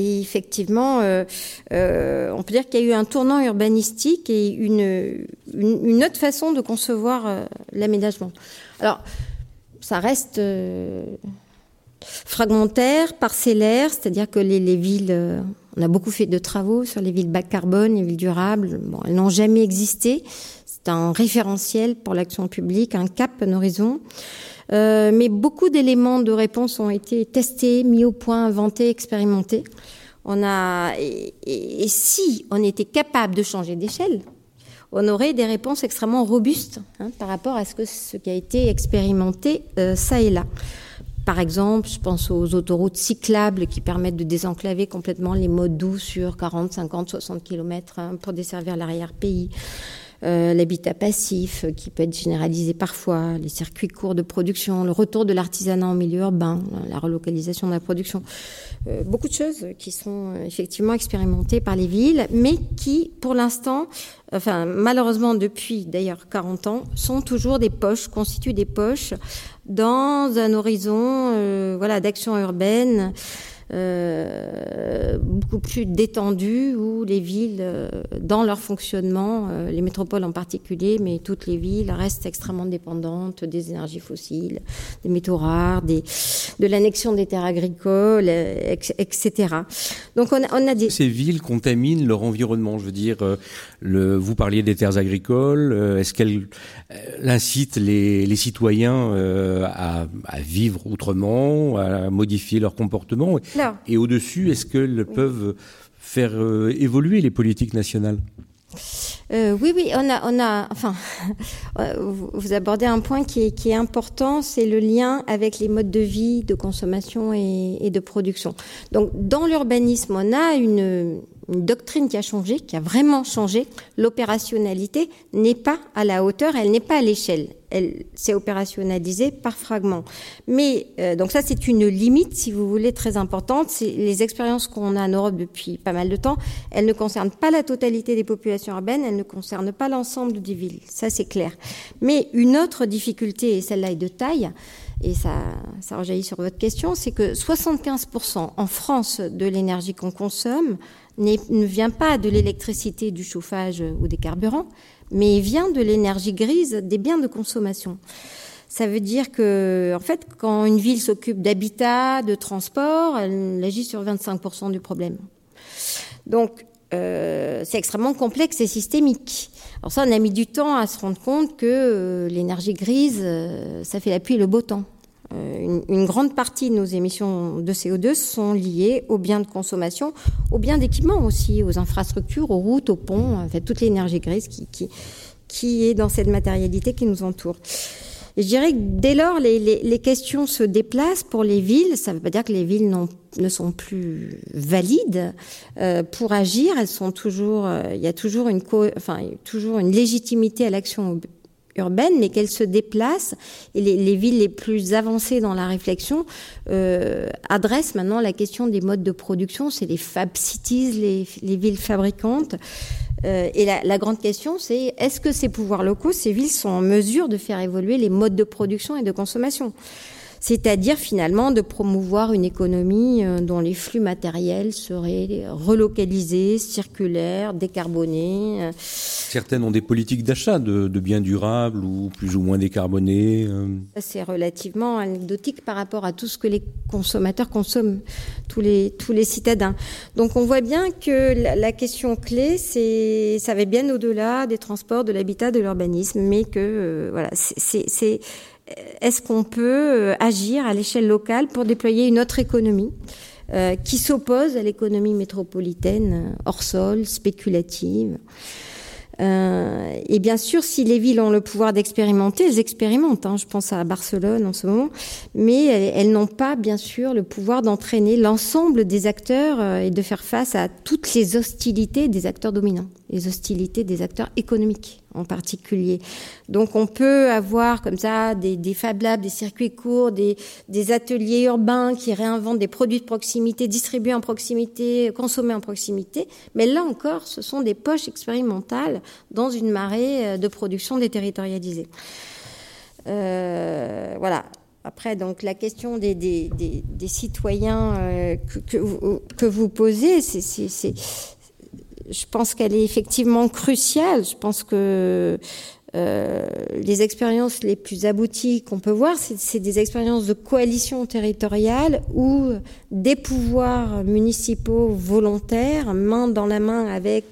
Et effectivement, euh, euh, on peut dire qu'il y a eu un tournant urbanistique et une, une, autre façon de concevoir euh, l'aménagement. Alors, ça reste fragmentaire, parcellaire, c'est-à-dire que les, les villes, On a beaucoup fait de travaux sur les villes bas carbone, les villes durables. Bon, elles n'ont jamais existé. C'est un référentiel pour l'action publique, un cap, un horizon. Euh, mais beaucoup d'éléments de réponse ont été testés, mis au point, inventés, expérimentés. On a, et, si on était capable de changer d'échelle, on aurait des réponses extrêmement robustes hein, par rapport à ce qui a été expérimenté euh, ça et là. Par exemple, je pense aux autoroutes cyclables qui permettent de désenclaver complètement les modes doux sur 40, 50, 60 km pour desservir l'arrière-pays. Euh, l'habitat passif qui peut être généralisé parfois, les circuits courts de production, le retour de l'artisanat en milieu urbain, la relocalisation de la production. Euh, beaucoup de choses qui sont euh, effectivement expérimentées par les villes, mais qui, pour l'instant, enfin malheureusement depuis d'ailleurs 40 ans, sont toujours des poches, constituent des poches dans un horizon voilà d'action urbaine euh, beaucoup plus détendu où les villes, euh, dans leur fonctionnement, euh, les métropoles en particulier, mais toutes les villes restent extrêmement dépendantes des énergies fossiles, des métaux rares, de l'annexion des terres agricoles, etc. Donc on a, on des... Ces villes contaminent leur environnement, je veux dire, vous parliez des terres agricoles, est-ce qu'elles incitent les, citoyens à vivre autrement, à modifier leur comportement? Et au-dessus, est-ce qu'elles peuvent faire euh, évoluer les politiques nationales? Euh, oui, oui, on a, on a, enfin, euh, vous abordez un point qui est, qui est important, c'est le lien avec les modes de vie, de consommation et, et de production. Donc, dans l'urbanisme, on a une, une doctrine qui a changé, qui a vraiment changé. L'opérationnalité n'est pas à la hauteur, elle n'est pas à l'échelle. Elle s'est opérationnalisée par fragments. Mais euh, donc ça, c'est une limite, si vous voulez, très importante. Les expériences qu'on a en Europe depuis pas mal de temps. Elles ne concernent pas la totalité des populations urbaines, elles ne concernent pas l'ensemble des villes. Ça, c'est clair. Mais une autre difficulté, et celle-là est de taille, et ça, ça rejaillit sur votre question, c'est que 75% en France de l'énergie qu'on consomme ne vient pas de l'électricité, du chauffage ou des carburants, mais vient de l'énergie grise des biens de consommation. Ça veut dire que, en fait, quand une ville s'occupe d'habitat, de transport, elle agit sur 25% du problème. Donc, euh, c'est extrêmement complexe et systémique. Alors ça, on a mis du temps à se rendre compte que euh, l'énergie grise, euh, ça fait la pluie et le beau temps. Euh, une, grande partie de nos émissions de CO2 sont liées aux biens de consommation, aux biens d'équipement aussi, aux infrastructures, aux routes, aux ponts, en toute l'énergie grise qui, est dans cette matérialité qui nous entoure. Je dirais que dès lors, les, questions se déplacent pour les villes. Ça ne veut pas dire que les villes ne sont plus valides euh, pour agir. Elles sont toujours, euh, il y a toujours une, toujours une légitimité à l'action urbaine, mais qu'elle se déplace. Et les, villes les plus avancées dans la réflexion euh, adressent maintenant la question des modes de production. C'est les fab cities, les, les villes fabricantes. Euh, et la, la, grande question, c'est est-ce que ces pouvoirs locaux, ces villes, sont en mesure de faire évoluer les modes de production et de consommation? C'est-à-dire finalement de promouvoir une économie euh, dont les flux matériels seraient relocalisés, circulaires, décarbonés. Euh. Certaines ont des politiques d'achat de, biens durables ou plus ou moins décarbonés. Euh. C'est relativement anecdotique par rapport à tout ce que les consommateurs consomment, tous les, tous les citadins. Donc on voit bien que la, question clé, c'est ça va bien au-delà des transports, de l'habitat, de l'urbanisme, mais que voilà, c'est est-ce qu'on peut euh, agir à l'échelle locale pour déployer une autre économie euh, qui s'oppose à l'économie métropolitaine, euh, hors sol, spéculative et bien sûr, si les villes ont le pouvoir d'expérimenter, elles expérimentent. Hein, je pense à Barcelone en ce moment, mais elles, n'ont pas, bien sûr, le pouvoir d'entraîner l'ensemble des acteurs et de faire face à toutes les hostilités des acteurs dominants, les hostilités des acteurs économiques en particulier. Donc on peut avoir comme ça des, des Fab Labs, des circuits courts, des, ateliers urbains qui réinventent des produits de proximité, distribués en proximité, consommés en proximité. Mais là encore, ce sont des poches expérimentales dans une marée euh, de production déterritorialisée. Euh, voilà. Après, donc la question des, citoyens euh, que, que, vous posez, c'est je pense qu'elle est effectivement cruciale. Je pense que euh, les expériences les plus abouties qu'on peut voir, c'est des expériences de coalition territoriale où des pouvoirs municipaux volontaires, main dans la main avec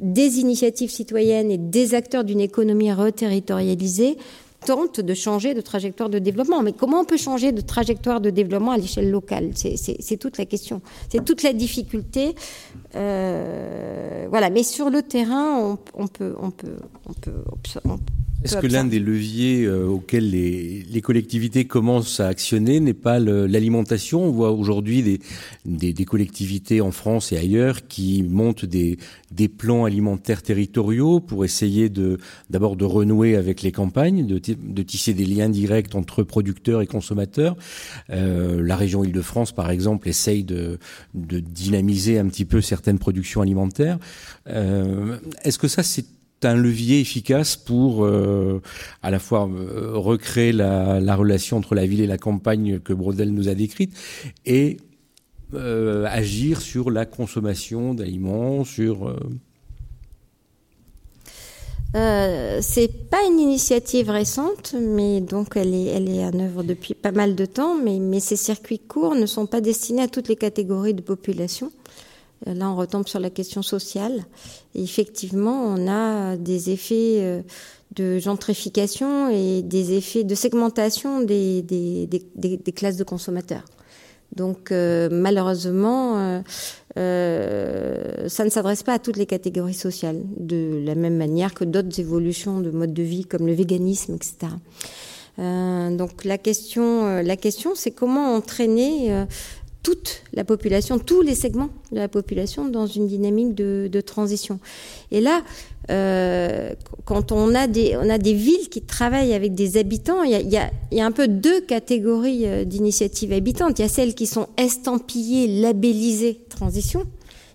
des initiatives citoyennes et des acteurs d'une économie reterritorialisée, tente de changer de trajectoire de développement. Mais comment on peut changer de trajectoire de développement à l'échelle locale? C'est toute la question. C'est toute la difficulté. Euh, voilà. Mais sur le terrain, on, peut, on peut, on peut, on est-ce que l'un des leviers euh, auxquels les, les, collectivités commencent à actionner n'est pas l'alimentation? On voit aujourd'hui des, des, des, collectivités en France et ailleurs qui montent des, des plans alimentaires territoriaux pour essayer de d'abord de renouer avec les campagnes, de, de, tisser des liens directs entre producteurs et consommateurs. Euh, la région Île-de-France, par exemple, essaye de, de dynamiser un petit peu certaines productions alimentaires. Euh, Est-ce que ça c'est un levier efficace pour euh, à la fois euh, recréer la, relation entre la ville et la campagne que Brodel nous a décrite et euh, agir sur la consommation d'aliments, sur c'est pas une initiative récente, mais donc elle est, elle est en œuvre depuis pas mal de temps. Mais, mais ces circuits courts ne sont pas destinés à toutes les catégories de population. Là, on retombe sur la question sociale. Effectivement, on a des effets euh, de gentrification et des effets de segmentation des, classes de consommateurs. Donc euh, malheureusement, euh, euh, ça ne s'adresse pas à toutes les catégories sociales, de la même manière que d'autres évolutions de mode de vie comme le véganisme, etc. Euh, donc la question, la question, c'est comment entraîner toute la population, tous les segments de la population dans une dynamique de, transition. Et là, euh, quand on a, des, on a des villes qui travaillent avec des habitants, il y a, y a, y a un peu deux catégories euh, d'initiatives habitantes. Il y a celles qui sont estampillées, labellisées transition,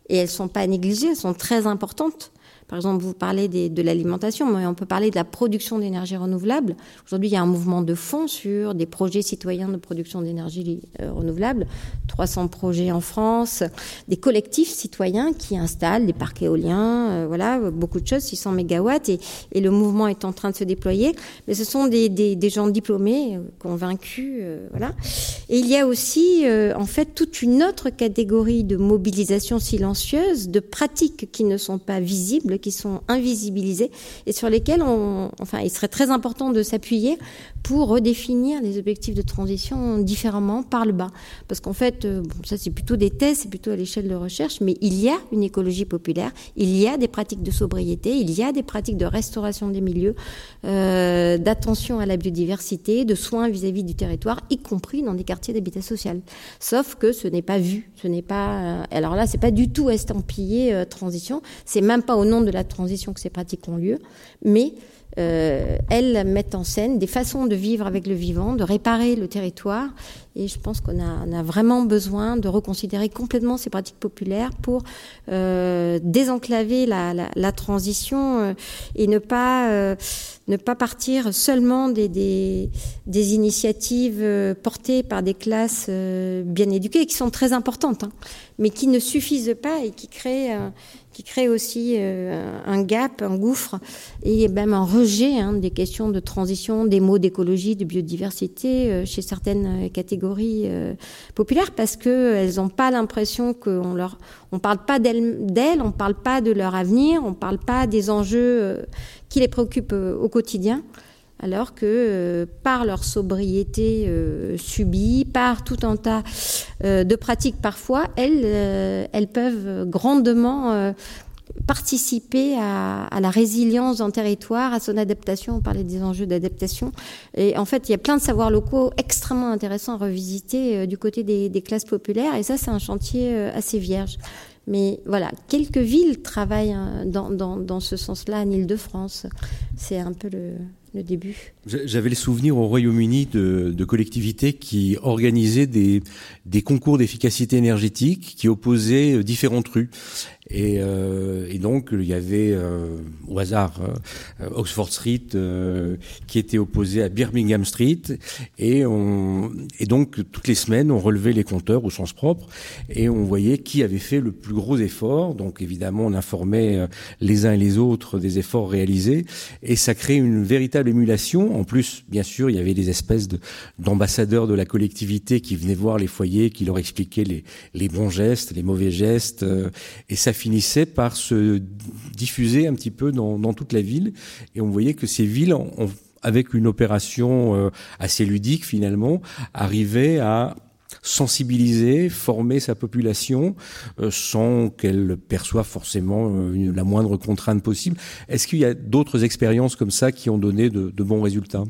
et elles sont pas négligées, elles sont très importantes. Par exemple, vous parlez de l'alimentation, mais on peut parler de la production d'énergie renouvelable. Aujourd'hui, il y a un mouvement de fond sur des projets citoyens de production d'énergie euh, renouvelable. 300 projets en France, des collectifs citoyens qui installent des parcs éoliens, euh, voilà, beaucoup de choses, 600 mégawatts, et, et, le mouvement est en train de se déployer. Mais ce sont des, des, des gens diplômés, euh, convaincus, voilà. Et il y a aussi, en fait, toute une autre catégorie de mobilisation silencieuse, de pratiques qui ne sont pas visibles, qui sont invisibilisés et sur lesquels enfin, il serait très important de s'appuyer pour redéfinir les objectifs de transition différemment par le bas. Parce qu'en fait, euh, bon, ça c'est plutôt des thèses, c'est plutôt à l'échelle de recherche, mais il y a une écologie populaire, il y a des pratiques de sobriété, il y a des pratiques de restauration des milieux, euh, d'attention à la biodiversité, de soins vis-à-vis du territoire, y compris dans des quartiers d'habitat social. Sauf que ce n'est pas vu, ce n'est pas. Euh, alors là, c'est pas du tout estampillé euh, transition, c'est même pas au nom de la transition que ces pratiques ont lieu, mais euh, elles mettent en scène des façons de vivre avec le vivant, de réparer le territoire. Et je pense qu'on a, vraiment besoin de reconsidérer complètement ces pratiques populaires pour euh, désenclaver la, transition euh, et ne pas, ne pas partir seulement des, des, initiatives portées par des classes bien éduquées, qui sont très importantes, hein, mais qui ne suffisent pas et qui créent qui crée aussi euh, un gap, un gouffre et même un rejet hein, des questions de transition, des mots d'écologie, de biodiversité euh, chez certaines euh, catégories populaires parce que elles n'ont pas l'impression qu'on leur, parle pas d'elles, on parle pas de leur avenir, on parle pas des enjeux qui les préoccupent au quotidien alors que euh, par leur sobriété euh, subie, par tout un tas euh, de pratiques parfois, elles, elles peuvent grandement participer à, la résilience d'un territoire, à son adaptation. On parlait des enjeux d'adaptation. Et en fait, il y a plein de savoirs locaux extrêmement intéressants à revisiter du côté des, des, classes populaires. Et ça, c'est un chantier assez vierge. Mais voilà, quelques villes travaillent dans, dans, dans ce sens-là en Ile-de-France. C'est un peu le, le début. J'avais le souvenir au Royaume-Uni de, de, collectivités qui organisaient des, des concours d'efficacité énergétique qui opposaient différentes rues. Et, euh, et, donc il y avait euh, au hasard euh, Oxford Street euh, qui était opposé à Birmingham Street et, on, et donc toutes les semaines on relevait les compteurs au sens propre et on voyait qui avait fait le plus gros effort. Donc évidemment on informait euh, les uns et les autres des efforts réalisés et ça crée une véritable émulation. En plus bien sûr il y avait des espèces d'ambassadeurs de, la collectivité qui venaient voir les foyers, qui leur expliquaient les, les bons gestes, les mauvais gestes et ça finissait par se diffuser un petit peu dans, toute la ville. Et on voyait que ces villes, avec une opération euh, assez ludique finalement, arrivaient à sensibiliser, former sa population euh, sans qu'elle perçoive forcément euh, la moindre contrainte possible. Est-ce qu'il y a d'autres expériences comme ça qui ont donné de bons résultats?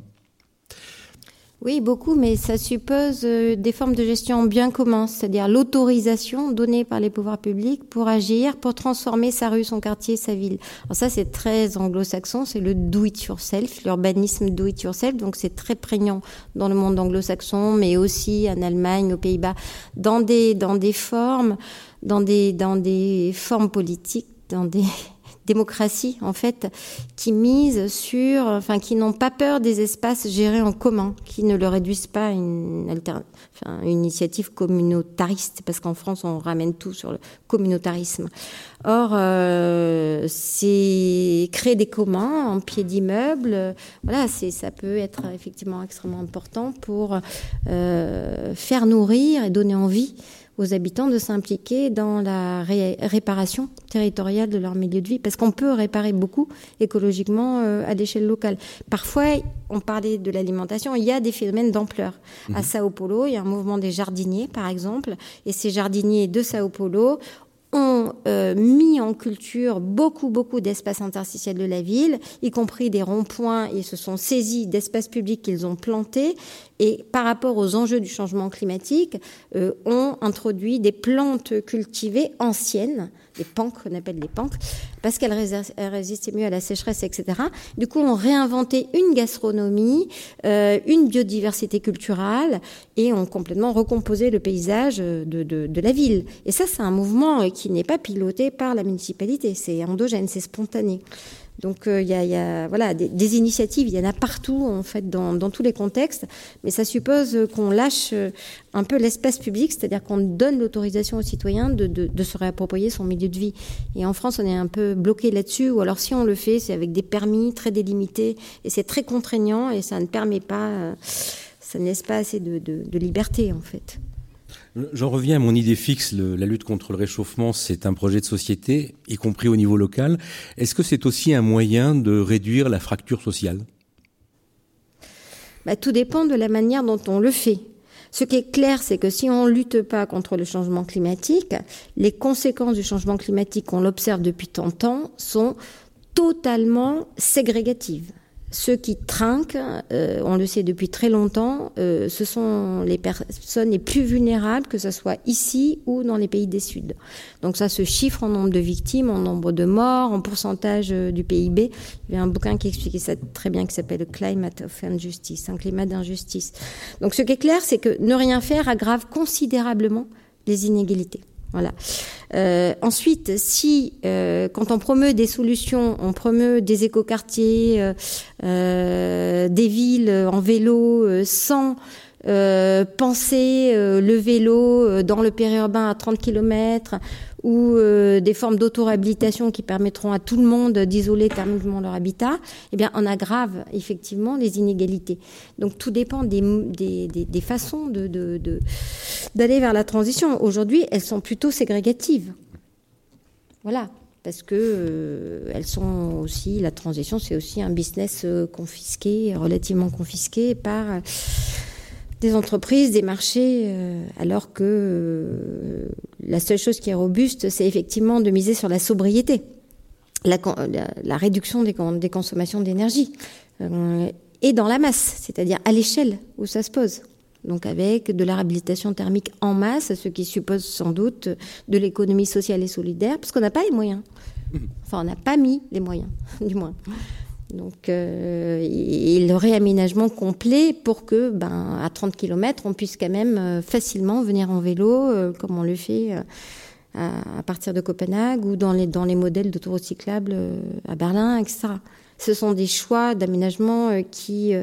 Oui, beaucoup, mais ça suppose euh, des formes de gestion bien commun, c'est-à-dire l'autorisation donnée par les pouvoirs publics pour agir, pour transformer sa rue, son quartier, sa ville. Alors ça, c'est très anglo-saxon, c'est le do it yourself, l'urbanisme do it yourself, donc c'est très prégnant dans le monde anglo-saxon, mais aussi en Allemagne, aux Pays-Bas, dans des dans des formes, dans des dans des formes politiques, dans des démocratie en fait qui mise sur, enfin qui n'ont pas peur des espaces gérés en commun, qui ne le réduisent pas à une initiative communautariste, parce qu'en France on ramène tout sur le communautarisme. Or, euh, c'est créer des communs en pied d'immeuble. Voilà, c'est ça peut être effectivement extrêmement important pour euh, faire nourrir et donner envie aux habitants de s'impliquer dans la réparation territoriale de leur milieu de vie, parce qu'on peut réparer beaucoup écologiquement euh, à l'échelle locale. Parfois, on parlait de l'alimentation, il y a des phénomènes d'ampleur. À mhm. Sao Paulo, il y a un mouvement des jardiniers, par exemple, et ces jardiniers de Sao Paulo ont euh, mis en culture beaucoup, beaucoup d'espaces interstitiels de la ville, y compris des ronds-points. Ils se sont saisis d'espaces publics qu'ils ont plantés et par rapport aux enjeux du changement climatique, euh, ont introduit des plantes cultivées anciennes, les panques, qu'on appelle les panques, parce qu'elles résistaient mieux à la sécheresse, etc. Du coup, on réinventé une gastronomie, euh, une biodiversité culturelle, et ont complètement recomposé le paysage de, de, de la ville. Et ça, c'est un mouvement qui n'est pas piloté par la municipalité, c'est endogène, c'est spontané. Donc il euh, y, a, y, a, voilà des, initiatives, il y en a partout en fait dans, tous les contextes, mais ça suppose qu'on lâche euh, un peu l'espace public, c'est-à-dire qu'on donne l'autorisation aux citoyens de, se réapproprier son milieu de vie. Et en France, on est un peu bloqué là-dessus, ou alors si on le fait, c'est avec des permis très délimités et c'est très contraignant et ça ne permet pas, euh, ça ne laisse pas assez de liberté en fait. J'en reviens à mon idée fixe, la lutte contre le réchauffement, c'est un projet de société, y compris au niveau local. Est-ce que c'est aussi un moyen de réduire la fracture sociale? Bah, Tout dépend de la manière dont on le fait. Ce qui est clair, c'est que si on ne lutte pas contre le changement climatique, les conséquences du changement climatique qu'on l'observe depuis tant de temps sont totalement ségrégatives. Ceux qui trinquent, euh, on le sait depuis très longtemps, euh, ce sont les personnes les plus vulnérables, que ce soit ici ou dans les pays des Sud. Donc ça se chiffre en nombre de victimes, en nombre de morts, en pourcentage euh, du PIB. Il y a un bouquin qui expliquait ça très bien qui s'appelle Climate of Injustice, un climat d'injustice. Donc ce qui est clair, c'est que ne rien faire aggrave considérablement les inégalités. Voilà. Euh, ensuite, si euh, quand on promeut des solutions, on promeut des écoquartiers, euh, euh des villes en vélo sans euh, penser le vélo dans le périurbain à 30 km, ou euh, des formes d'auto-réhabilitation qui permettront à tout le monde d'isoler thermiquement leur habitat, eh bien, on aggrave effectivement les inégalités. Donc, tout dépend des, des, des, des façons de, de, de, d'aller vers la transition. Aujourd'hui, elles sont plutôt ségrégatives. Voilà. Parce que euh, elles sont aussi la transition, c'est aussi un business euh, confisqué, relativement confisqué par des entreprises, des marchés, euh, alors que euh, la seule chose qui est robuste, c'est effectivement de miser sur la sobriété, la, réduction des, des consommations d'énergie, euh, et dans la masse, c'est-à-dire à, l'échelle où ça se pose. Donc avec de la réhabilitation thermique en masse, ce qui suppose sans doute de l'économie sociale et solidaire, parce qu'on n'a pas les moyens. Enfin, on n'a pas mis les moyens, du moins. Donc, euh, et le réaménagement complet pour que, ben, à 30 km, on puisse quand même euh, facilement venir en vélo, euh, comme on le fait à, partir de Copenhague ou dans les, dans les modèles d'autoroute cyclable à Berlin, etc. Ce sont des choix d'aménagement qui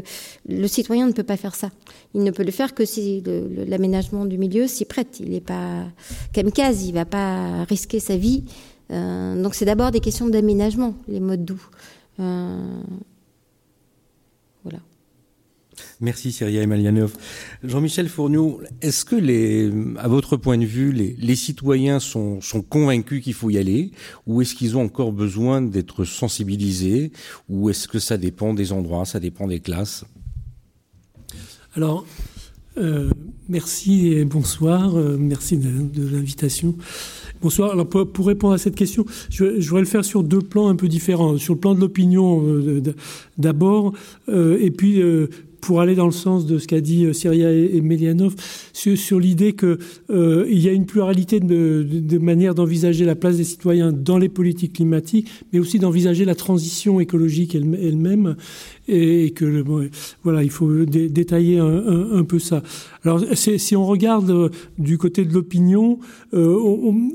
le citoyen ne peut pas faire ça. Il ne peut le faire que si l'aménagement du milieu s'y prête. Il n'est pas kamikaze, il va pas risquer sa vie. donc c'est d'abord des questions d'aménagement, les modes doux. Euh, voilà. Merci Syria Emelianov. Jean-Michel Fourniou, est-ce que, les, à votre point de vue, les, citoyens sont, sont convaincus qu'il faut y aller? Ou est-ce qu'ils ont encore besoin d'être sensibilisés? Ou est-ce que ça dépend des endroits, ça dépend des classes? Alors, euh, merci et bonsoir. Euh, merci de, de l'invitation. Bonsoir. Alors pour, répondre à cette question, je, voudrais le faire sur deux plans un peu différents. Sur le plan de l'opinion euh, d'abord, euh, et puis euh, pour aller dans le sens de ce qu'a dit Syria et, Melianov, sur, l'idée qu'il il y a une pluralité de, manières d'envisager la place des citoyens dans les politiques climatiques, mais aussi d'envisager la transition écologique elle-même, et que voilà, il faut détailler un, peu ça. Alors, si on regarde euh, du côté de l'opinion, euh,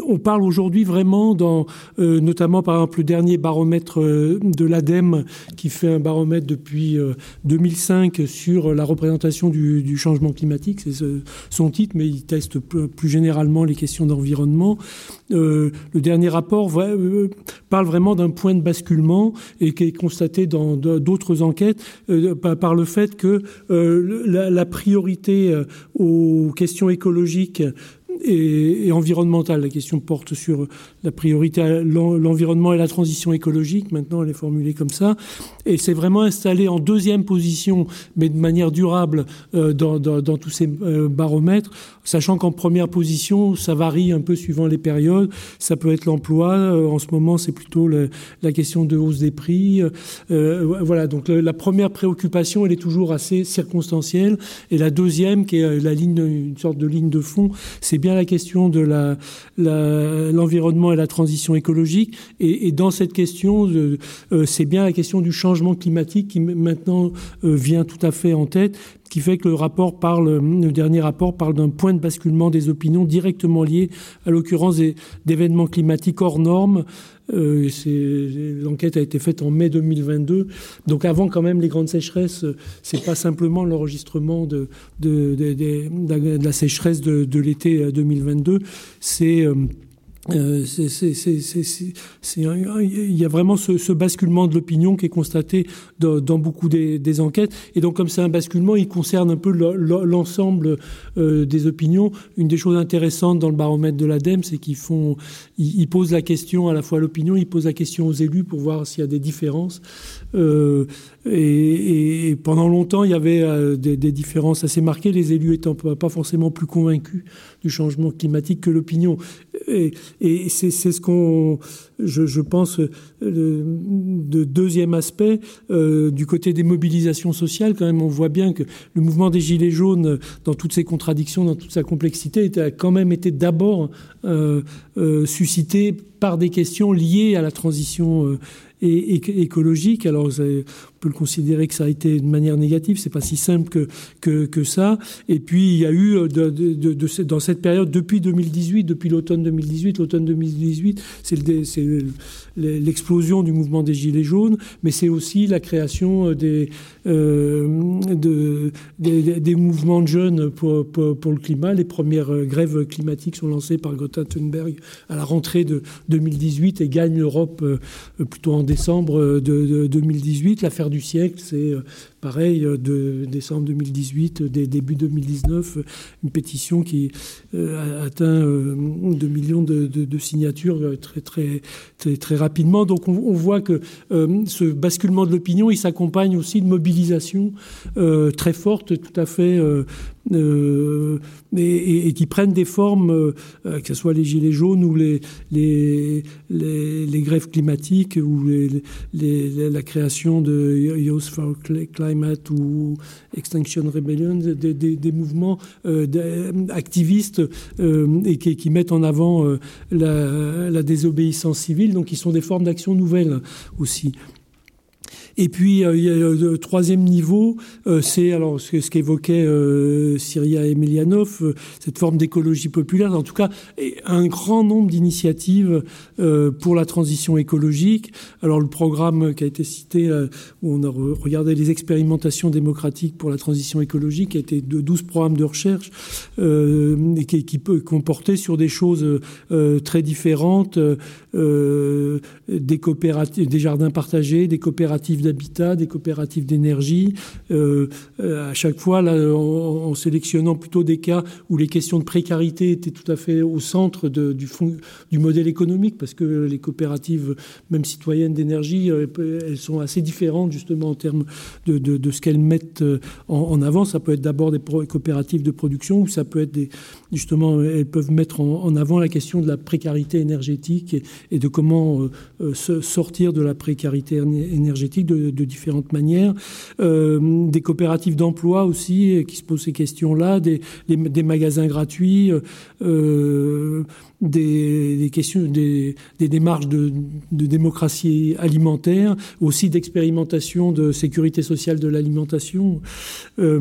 on, parle aujourd'hui vraiment dans, euh, notamment par exemple le dernier baromètre de l'ADEME qui fait un baromètre depuis 2005 sur la représentation du, changement climatique, c'est son titre, mais il teste plus généralement les questions d'environnement. Le dernier rapport parle vraiment d'un point de basculement et qui est constaté dans d'autres enquêtes euh, par le fait que euh, la, priorité euh, aux questions écologiques et, et, environnementale. La question porte sur la priorité à l'environnement et la transition écologique. Maintenant, elle est formulée comme ça. Et c'est vraiment installé en deuxième position, mais de manière durable, euh, dans, dans, tous ces euh, baromètres, sachant qu'en première position, ça varie un peu suivant les périodes. Ça peut être l'emploi. Euh, en ce moment, c'est plutôt la question de hausse des prix. voilà. Donc, la première préoccupation, elle est toujours assez circonstancielle. Et la deuxième, qui est la ligne, une sorte de ligne de fond, c'est bien la question de l'environnement et la transition écologique. Et, dans cette question, euh, c'est bien la question du changement climatique qui maintenant euh, vient tout à fait en tête qui fait que le rapport le dernier rapport parle d'un point de basculement des opinions directement lié à l'occurrence d'événements climatiques hors normes. Euh, L'enquête a été faite en mai 2022, donc avant quand même les grandes sécheresses, c'est pas simplement l'enregistrement de, la sécheresse de, l'été 2022, c'est euh, euh, il y a vraiment ce, basculement de l'opinion qui est constaté dans, beaucoup des, des, enquêtes. Et donc, comme c'est un basculement, il concerne un peu l'ensemble euh, des opinions. Une des choses intéressantes dans le baromètre de l'ADEME, c'est qu'ils font, ils, posent la question à la fois à l'opinion, ils posent la question aux élus pour voir s'il y a des différences. Euh, et, pendant longtemps, il y avait euh, des, différences assez marquées, les élus étant pas forcément plus convaincus du changement climatique que l'opinion. Et, c'est ce qu'on, je, pense, le de deuxième aspect, euh, du côté des mobilisations sociales, quand même, on voit bien que le mouvement des Gilets jaunes, dans toutes ses contradictions, dans toute sa complexité, a quand même été d'abord euh, euh, suscité par des questions liées à la transition euh, et, écologique. Alors, peut le considérer que ça a été de manière négative. C'est pas si simple que, que, ça. Et puis, il y a eu euh, dans cette période, depuis 2018, depuis l'automne 2018, l'automne 2018, c'est l'explosion du mouvement des Gilets jaunes, mais c'est aussi la création euh, des, euh, de, des, des, mouvements de jeunes pour, pour, le climat. Les premières grèves climatiques sont lancées par Greta Thunberg à la rentrée de 2018 et gagnent l'Europe plutôt en décembre de, 2018. L'affaire du siècle, c'est pareil, de décembre 2018, des début 2019, une pétition qui a atteint 2 millions de, signatures très, très, très, rapidement. Donc on, voit que ce basculement de l'opinion, il s'accompagne aussi de mobilisation euh, très forte, tout à fait euh, euh, et, qui prennent des formes, euh, que ce soit les gilets jaunes ou les, les, les, grèves climatiques ou la création de Youth for Climate ou Extinction Rebellion, des, mouvements euh, activistes euh, qui, mettent en avant euh, la, la, désobéissance civile, donc qui sont des formes d'action nouvelles aussi. Et puis, euh, a le troisième niveau, euh, c'est alors ce, qu'évoquait euh, Syria Emelianov, cette forme d'écologie populaire, en tout cas, un grand nombre d'initiatives pour la transition écologique. Alors, le programme qui a été cité, où on a regardé les expérimentations démocratiques pour la transition écologique, a été de 12 programmes de recherche et qui, qui comportait sur des choses très différentes, des jardins partagés, des coopératives d'habitat, des coopératives d'énergie, euh, euh, à chaque fois là, en, sélectionnant plutôt des cas où les questions de précarité étaient tout à fait au centre du, fond, du modèle économique, parce que les coopératives, même citoyennes d'énergie, euh, elles sont assez différentes justement en termes de, ce qu'elles mettent en, avant. Ça peut être d'abord des coopératives de production, ou ça peut être des, justement, elles peuvent mettre en, avant la question de la précarité énergétique et, de comment sortir de la précarité énergétique de, différentes manières. Euh, des coopératives d'emploi aussi euh, qui se posent ces questions-là, des, des, magasins gratuits. Euh, des, questions, des, démarches de, démocratie alimentaire, aussi d'expérimentation de sécurité sociale de l'alimentation, euh,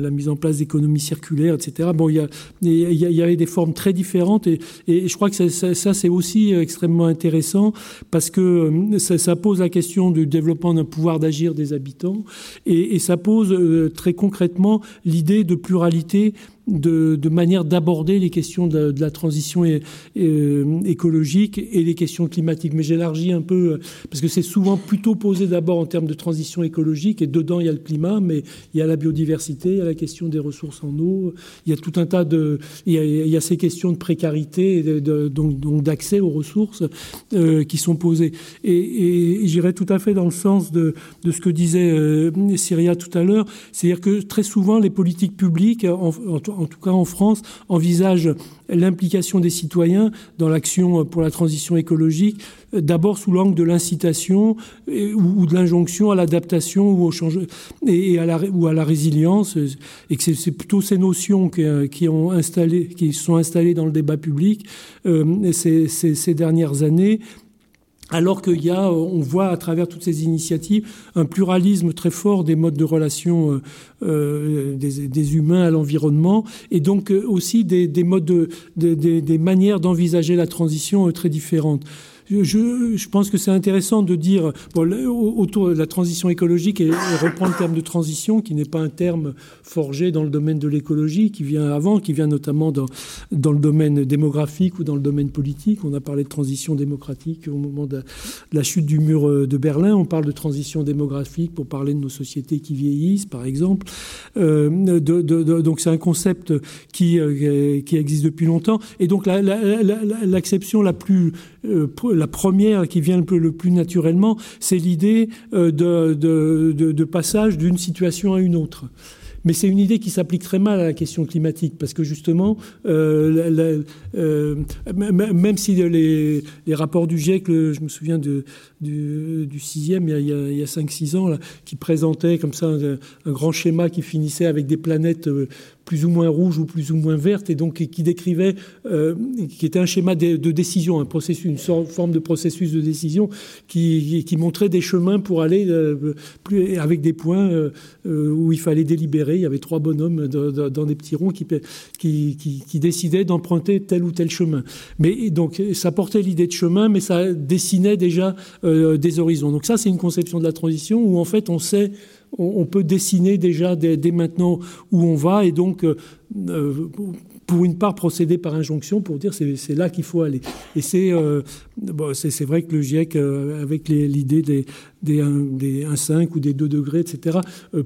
la mise en place d'économies circulaires, etc. Bon, il y, a, il y, avait des formes très différentes et, et je crois que ça, ça, c'est aussi extrêmement intéressant parce que euh, ça, ça, pose la question du développement d'un pouvoir d'agir des habitants et, et ça pose euh, très concrètement l'idée de pluralité de, manière d'aborder les questions de, la transition euh, écologique et les questions climatiques. Mais j'élargis un peu, euh, parce que c'est souvent plutôt posé d'abord en termes de transition écologique, et dedans il y a le climat, mais il y a la biodiversité, il y a la question des ressources en eau, il y a tout un tas de... Il y a, ces questions de précarité, et donc d'accès aux ressources euh, qui sont posées. Et, j'irais tout à fait dans le sens de, ce que disait Syria tout à l'heure, c'est-à-dire que très souvent les politiques publiques, en tout cas en France, envisage l'implication des citoyens dans l'action pour la transition écologique, d'abord sous l'angle de l'incitation ou de l'injonction à l'adaptation ou au et à la, résilience, et que c'est plutôt ces notions qui, sont installées dans le débat public euh, ces dernières années alors qu'il y a, on voit à travers toutes ces initiatives un pluralisme très fort des modes de relation euh, euh, des, humains à l'environnement, et donc euh, aussi des, modes, de, des manières d'envisager la transition très différentes je, pense que c'est intéressant de dire autour de la transition écologique et, reprendre le terme de transition qui n'est pas un terme forgé dans le domaine de l'écologie, qui vient avant, qui vient notamment dans, dans le domaine démographique ou dans le domaine politique. On a parlé de transition démocratique au moment de, la chute du mur euh, de Berlin. On parle de transition démographique pour parler de nos sociétés qui vieillissent, par exemple. Euh, donc c'est un concept qui, euh, qui existe depuis longtemps. Et donc l'acception la, la, la, plus euh, la première qui vient le plus, naturellement, c'est l'idée euh, de, passage d'une situation à une autre. Mais c'est une idée qui s'applique très mal à la question climatique, parce que justement, euh, même si les, rapports du GIEC, je me souviens du, sixième, il y a, 5-6 ans, qui présentait comme ça un, grand schéma qui finissait avec des planètes plus ou moins rouge ou plus ou moins verte, et donc qui décrivait, euh, qui était un schéma de, décision, un processus, une forme de processus de décision qui, qui montrait des chemins pour aller euh, plus, avec des points euh, où il fallait délibérer. Il y avait trois bonhommes dans des petits ronds qui, qui, qui décidaient d'emprunter tel ou tel chemin. Mais donc ça portait l'idée de chemin, mais ça dessinait déjà des horizons. Donc ça, c'est une conception de la transition où en fait on sait on, peut dessiner déjà dès, maintenant où on va et donc euh, euh, pour une part procéder par injonction pour dire c'est là qu'il faut aller. Et c'est euh, c'est vrai que le GIEC, avec l'idée des, des, 1,5 ou des 2 degrés, etc.,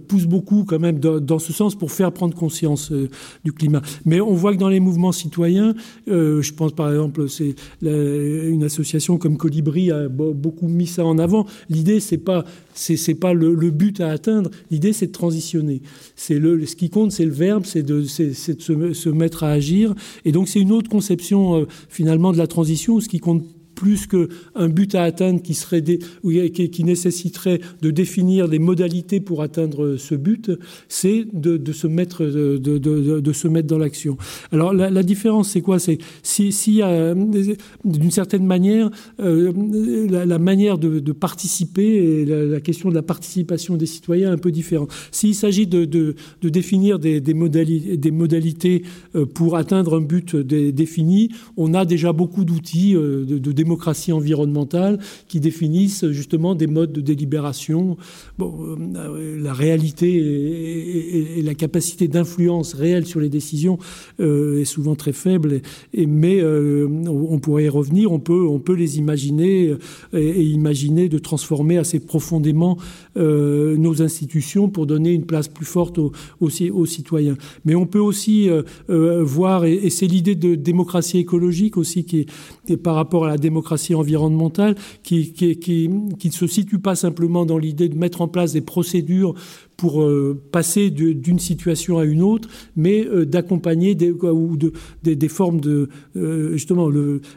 pousse beaucoup quand même dans, ce sens pour faire prendre conscience du climat. Mais on voit que dans les mouvements citoyens, je pense par exemple, c'est une association comme Colibri a beaucoup mis ça en avant. L'idée, c'est pas c'est pas le, but à atteindre. L'idée, c'est de transitionner. C'est le, ce qui compte, c'est le verbe, c'est de, de se, mettre à agir. Et donc, c'est une autre conception euh, finalement de la transition. Ce qui compte plus qu'un but à atteindre qui, serait des, qui, nécessiterait de définir les modalités pour atteindre ce but, c'est de, se mettre, de, de se mettre dans l'action. Alors la, différence, c'est quoi? C'est si, d'une certaine manière, euh, la, manière de, participer et la, question de la participation des citoyens est un peu différente. S'il s'agit de, définir des, des, modalités, des euh, pour atteindre un but défini, on a déjà beaucoup d'outils euh, de, démocratie environnementale qui définissent justement des modes de délibération. Bon, la réalité et, la capacité d'influence réelle sur les décisions est souvent très faible, mais on pourrait y revenir, on peut, on peut les imaginer et, imaginer de transformer assez profondément euh, nos institutions pour donner une place plus forte aux, citoyens. Mais on peut aussi euh, euh, voir, et, c'est l'idée de démocratie écologique aussi qui est, par rapport à la démocratie environnementale, qui, qui ne se situe pas simplement dans l'idée de mettre en place des procédures pour euh, passer d'une situation à une autre, mais euh, d'accompagner des, des, formes de euh, justement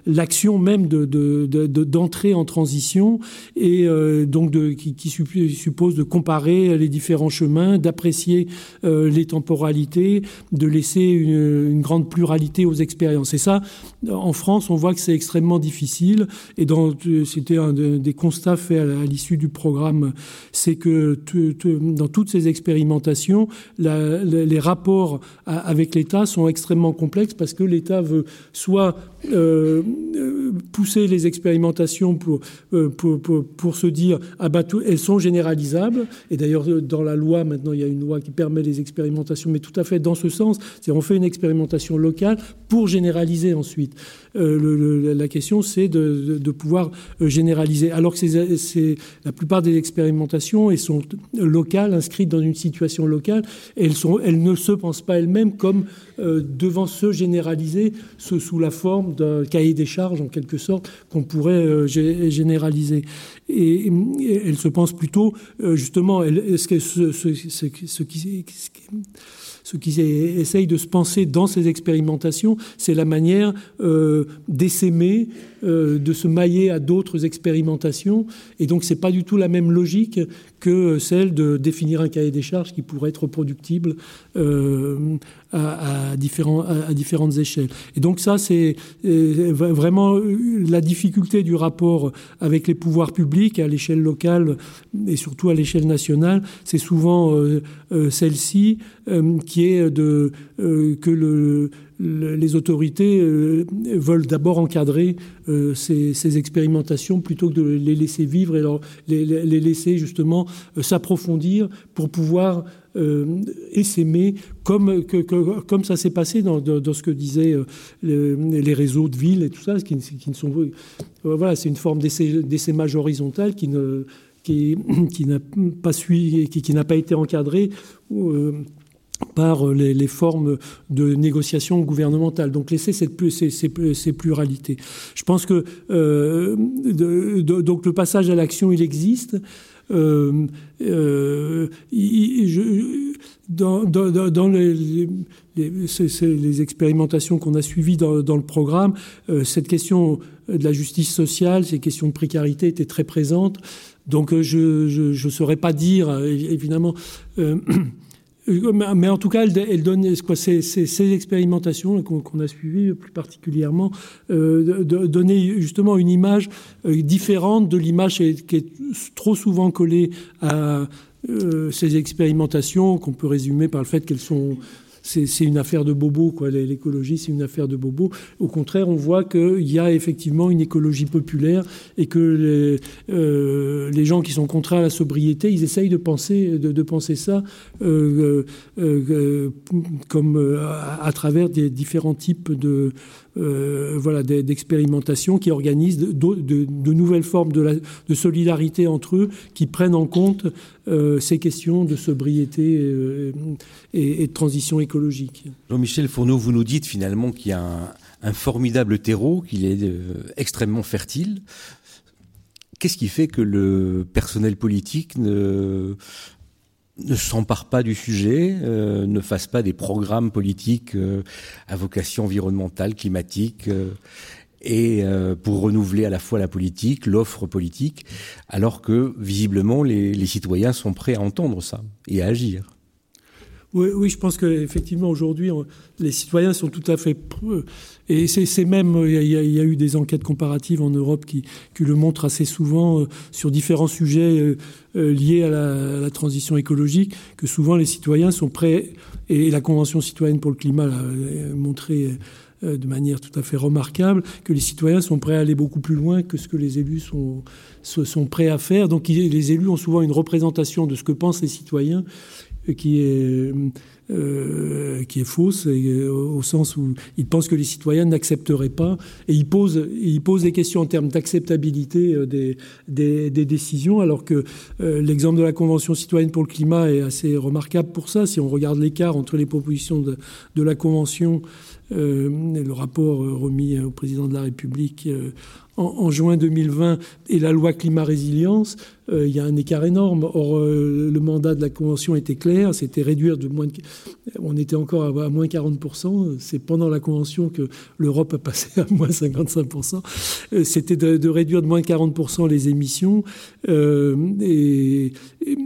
l'action même d'entrée de, en transition et donc qui, suppose de comparer les différents chemins, d'apprécier les temporalités, de laisser une, grande pluralité aux expériences. Et ça, en France, on voit que c'est extrêmement difficile. Et c'était un des constats faits à, l'issue du programme, c'est que dans toutes ces expérimentations, les rapports avec l'État sont extrêmement complexes parce que l'État veut soit euh, euh, pousser les expérimentations pour, euh, pour, se dire ah bah elles sont généralisables. Et d'ailleurs, dans la loi, maintenant, il y a une loi qui permet les expérimentations, mais tout à fait dans ce sens. C'est on fait une expérimentation locale pour généraliser ensuite. Le, la question, c'est de, pouvoir généraliser. Alors que la plupart des expérimentations elles sont locales, inscrites dans une situation locale, elles, elles ne se pensent pas elles-mêmes comme devant se généraliser sous la forme d'un cahier des charges, en quelque sorte, qu'on pourrait euh, généraliser. Et, elle se pense plutôt, euh, justement, ce, ce, qui ce qui essaye de se penser dans ces expérimentations, c'est la manière euh, d'essaimer, euh, de se mailler à d'autres expérimentations. Et donc, ce n'est pas du tout la même logique que celle de définir un cahier des charges qui pourrait être reproductible euh, à, différents, différentes échelles. Et donc, ça, c'est vraiment la difficulté du rapport avec les pouvoirs publics à l'échelle locale et surtout à l'échelle nationale. C'est souvent celle-ci qui est de, euh, que le, les autorités euh, veulent d'abord encadrer euh, ces, expérimentations plutôt que de les laisser vivre et leur, les, laisser justement s'approfondir pour pouvoir essaimer comme, comme ça s'est passé dans, dans, ce que disaient les, réseaux de villes et tout ça, qui, qui ne sont voilà, c'est une forme d'essaimage horizontal qui ne qui, n'a pas suivi, qui n'a pas été encadré par les, formes de négociation gouvernementale. Donc laisser cette, ces, pluralités. Je pense que euh, donc le passage à l'action, il existe. Euh, euh, dans, les, expérimentations qu'on a suivies dans, dans le programme, cette question de la justice sociale, ces questions de précarité étaient très présentes. Donc je ne saurais pas dire, évidemment. Mais en tout cas, elle, donne quoi, ces, ces, expérimentations qu'on a suivies plus particulièrement, euh, de, donner justement une image euh, différente de l'image qui est trop souvent collée à euh, ces expérimentations qu'on peut résumer par le fait qu'elles sont c'est une affaire de bobo, quoi. L'écologie, c'est une affaire de bobo. Au contraire, on voit qu'il y a effectivement une écologie populaire et que les, euh, les, gens qui sont contraires à la sobriété, ils essayent de penser, de, penser ça euh, euh, comme à, travers des différents types de voilà d'expérimentations qui organisent de, nouvelles formes de, solidarité entre eux, qui prennent en compte ces questions de sobriété et, et de transition écologique Jean-Michel Fourneau, vous nous dites finalement qu'il y a un, formidable terreau, qu'il est euh, extrêmement fertile. Qu'est-ce qui fait que le personnel politique ne, ne s'empare pas du sujet, euh, ne fasse pas des programmes politiques euh, à vocation environnementale, climatique et euh, pour renouveler à la fois la politique, l'offre politique, alors que visiblement les, les, citoyens sont prêts à entendre ça et à agir. Oui, je pense qu'effectivement aujourd'hui les citoyens sont tout à fait et c'est même il y, a, il y, a, eu des enquêtes comparatives en Europe qui, le montrent assez souvent euh, sur différents sujets euh, euh, liés à la, transition écologique que souvent les citoyens sont prêts et la Convention citoyenne pour le climat l'a montré euh, de manière tout à fait remarquable que les citoyens sont prêts à aller beaucoup plus loin que ce que les élus sont, sont prêts à faire. Donc les élus ont souvent une représentation de ce que pensent les citoyens euh, qui est euh, qui est fausse, euh, au sens où il pense que les citoyens n'accepteraient pas, et il pose, des questions en termes d'acceptabilité euh, des, des, décisions, alors que l'exemple de la Convention citoyenne pour le climat est assez remarquable pour ça. Si on regarde l'écart entre les propositions de, de la Convention le rapport remis au président de la République en, juin 2020 et la loi climat résilience, euh, il y a un écart énorme. Or, euh, le mandat de la Convention était clair, c'était réduire de moins de... On était encore à, moins 40%. C'est pendant la Convention que l'Europe a passé à moins 55%. Euh, c'était de, réduire de moins de 40% les émissions. Euh, et,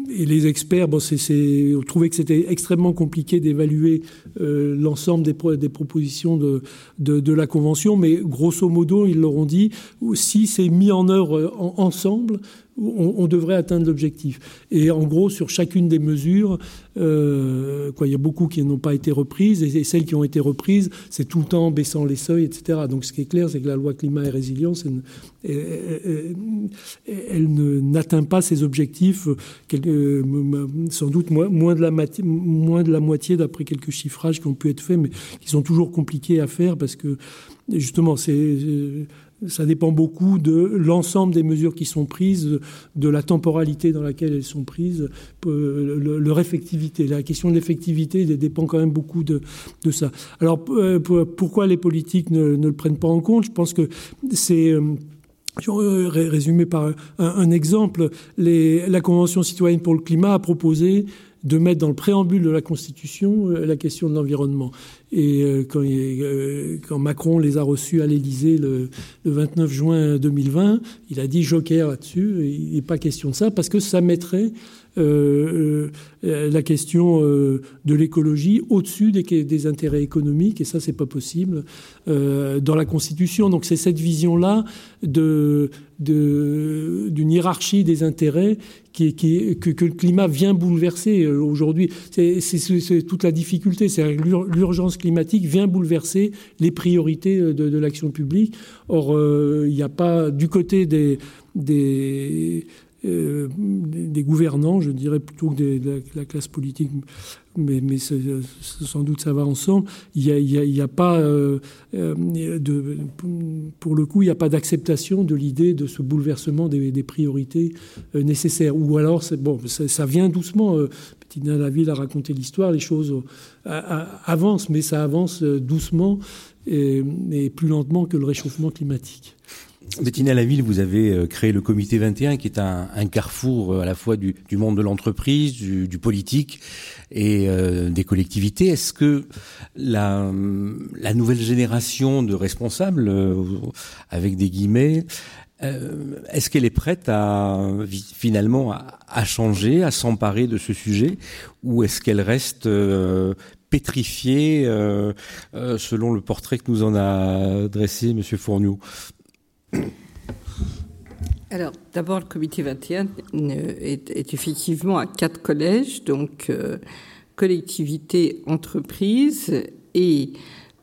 les experts, bon, c'est, que c'était extrêmement compliqué d'évaluer euh, l'ensemble des, des, propositions de, de, la Convention, mais grosso modo, ils leur ont dit, si c'est mis en œuvre en, ensemble, on, devrait atteindre l'objectif. Et en gros, sur chacune des mesures, euh, il y a beaucoup qui n'ont pas été reprises, et, celles qui ont été reprises, c'est tout le temps en baissant les seuils, etc. Donc ce qui est clair, c'est que la loi climat et résilience, elle, n'atteint pas ses objectifs, euh, sans doute moins, moins, de la moins de la moitié d'après quelques chiffrages qui ont pu être faits, mais qui sont toujours compliqués à faire parce que justement, c'est euh, ça dépend beaucoup de l'ensemble des mesures qui sont prises, de la temporalité dans laquelle elles sont prises, leur effectivité. La question de l'effectivité dépend quand même beaucoup de, ça. Alors euh, pourquoi les politiques ne, le prennent pas en compte? Je pense que c'est euh, résumé par un, exemple, la Convention citoyenne pour le climat a proposé de mettre dans le préambule de la Constitution euh, la question de l'environnement. Et euh, quand, euh, quand Macron les a reçus à l'Élysée le, le 29 juin 2020, il a dit joker là-dessus. Il n'est pas question de ça parce que ça mettrait la question de l'écologie au-dessus des, intérêts économiques, et ça, c'est pas possible dans la Constitution. Donc, c'est cette vision-là d'une hiérarchie des intérêts que, le climat vient bouleverser aujourd'hui. C'est toute la difficulté, c'est l'urgence climatique vient bouleverser les priorités de, de l'action publique. Or, euh, il n'y a pas du côté des, euh, gouvernants, je dirais plutôt que de, la, classe politique, mais, sans doute ça va ensemble. Il n'y a, pas, euh, euh, pour le coup, il n'y a pas d'acceptation de l'idée de ce bouleversement des, priorités euh, nécessaires. Ou alors, bon, ça, vient doucement. Euh, Bettina Laville a raconté l'histoire, les choses avancent, mais ça avance euh, doucement et plus lentement que le réchauffement climatique. Bettina Laville, vous avez euh, créé le comité 21 qui est un, carrefour euh, à la fois du, monde de l'entreprise, du, politique et euh, des collectivités. Est-ce que la, nouvelle génération de responsables, avec des guillemets, est-ce qu'elle est prête à finalement à, à changer, à s'emparer de ce sujet, ou est-ce qu'elle reste pétrifiée selon le portrait que nous en a dressé Monsieur Fourniou alors, d'abord, le comité 21 est, est, effectivement à quatre collèges, donc euh, collectivités, entreprises et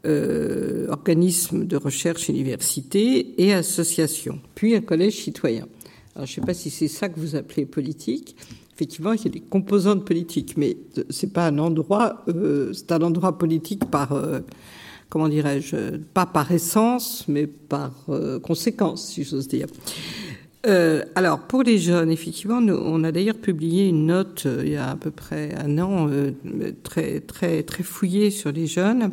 euh, organismes de recherche, universités et associations, puis un collège citoyen. Alors, je ne sais pas si c'est ça que vous appelez politique. Effectivement, il y a des composantes politiques, mais c'est pas un endroit, euh, c'est un endroit politique par euh, comment dirais-je, pas par essence, mais par euh, conséquence, si j'ose dire. Euh, alors, pour les jeunes, effectivement, on a d'ailleurs publié une note euh, il y a à peu près un an, très, très, très fouillée sur les jeunes.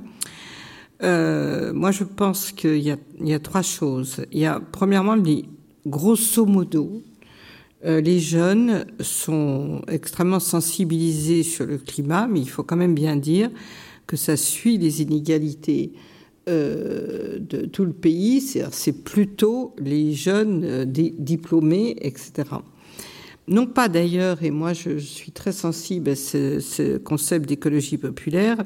Moi, je pense qu'il y, y, a trois choses. Il y a, premièrement, les, grosso modo, les jeunes sont extrêmement sensibilisés sur le climat, mais il faut quand même bien dire que ça suit les inégalités euh, de tout le pays, c'est plutôt les jeunes euh, diplômés, etc. Non pas d'ailleurs, et moi je, suis très sensible à ce, concept d'écologie populaire,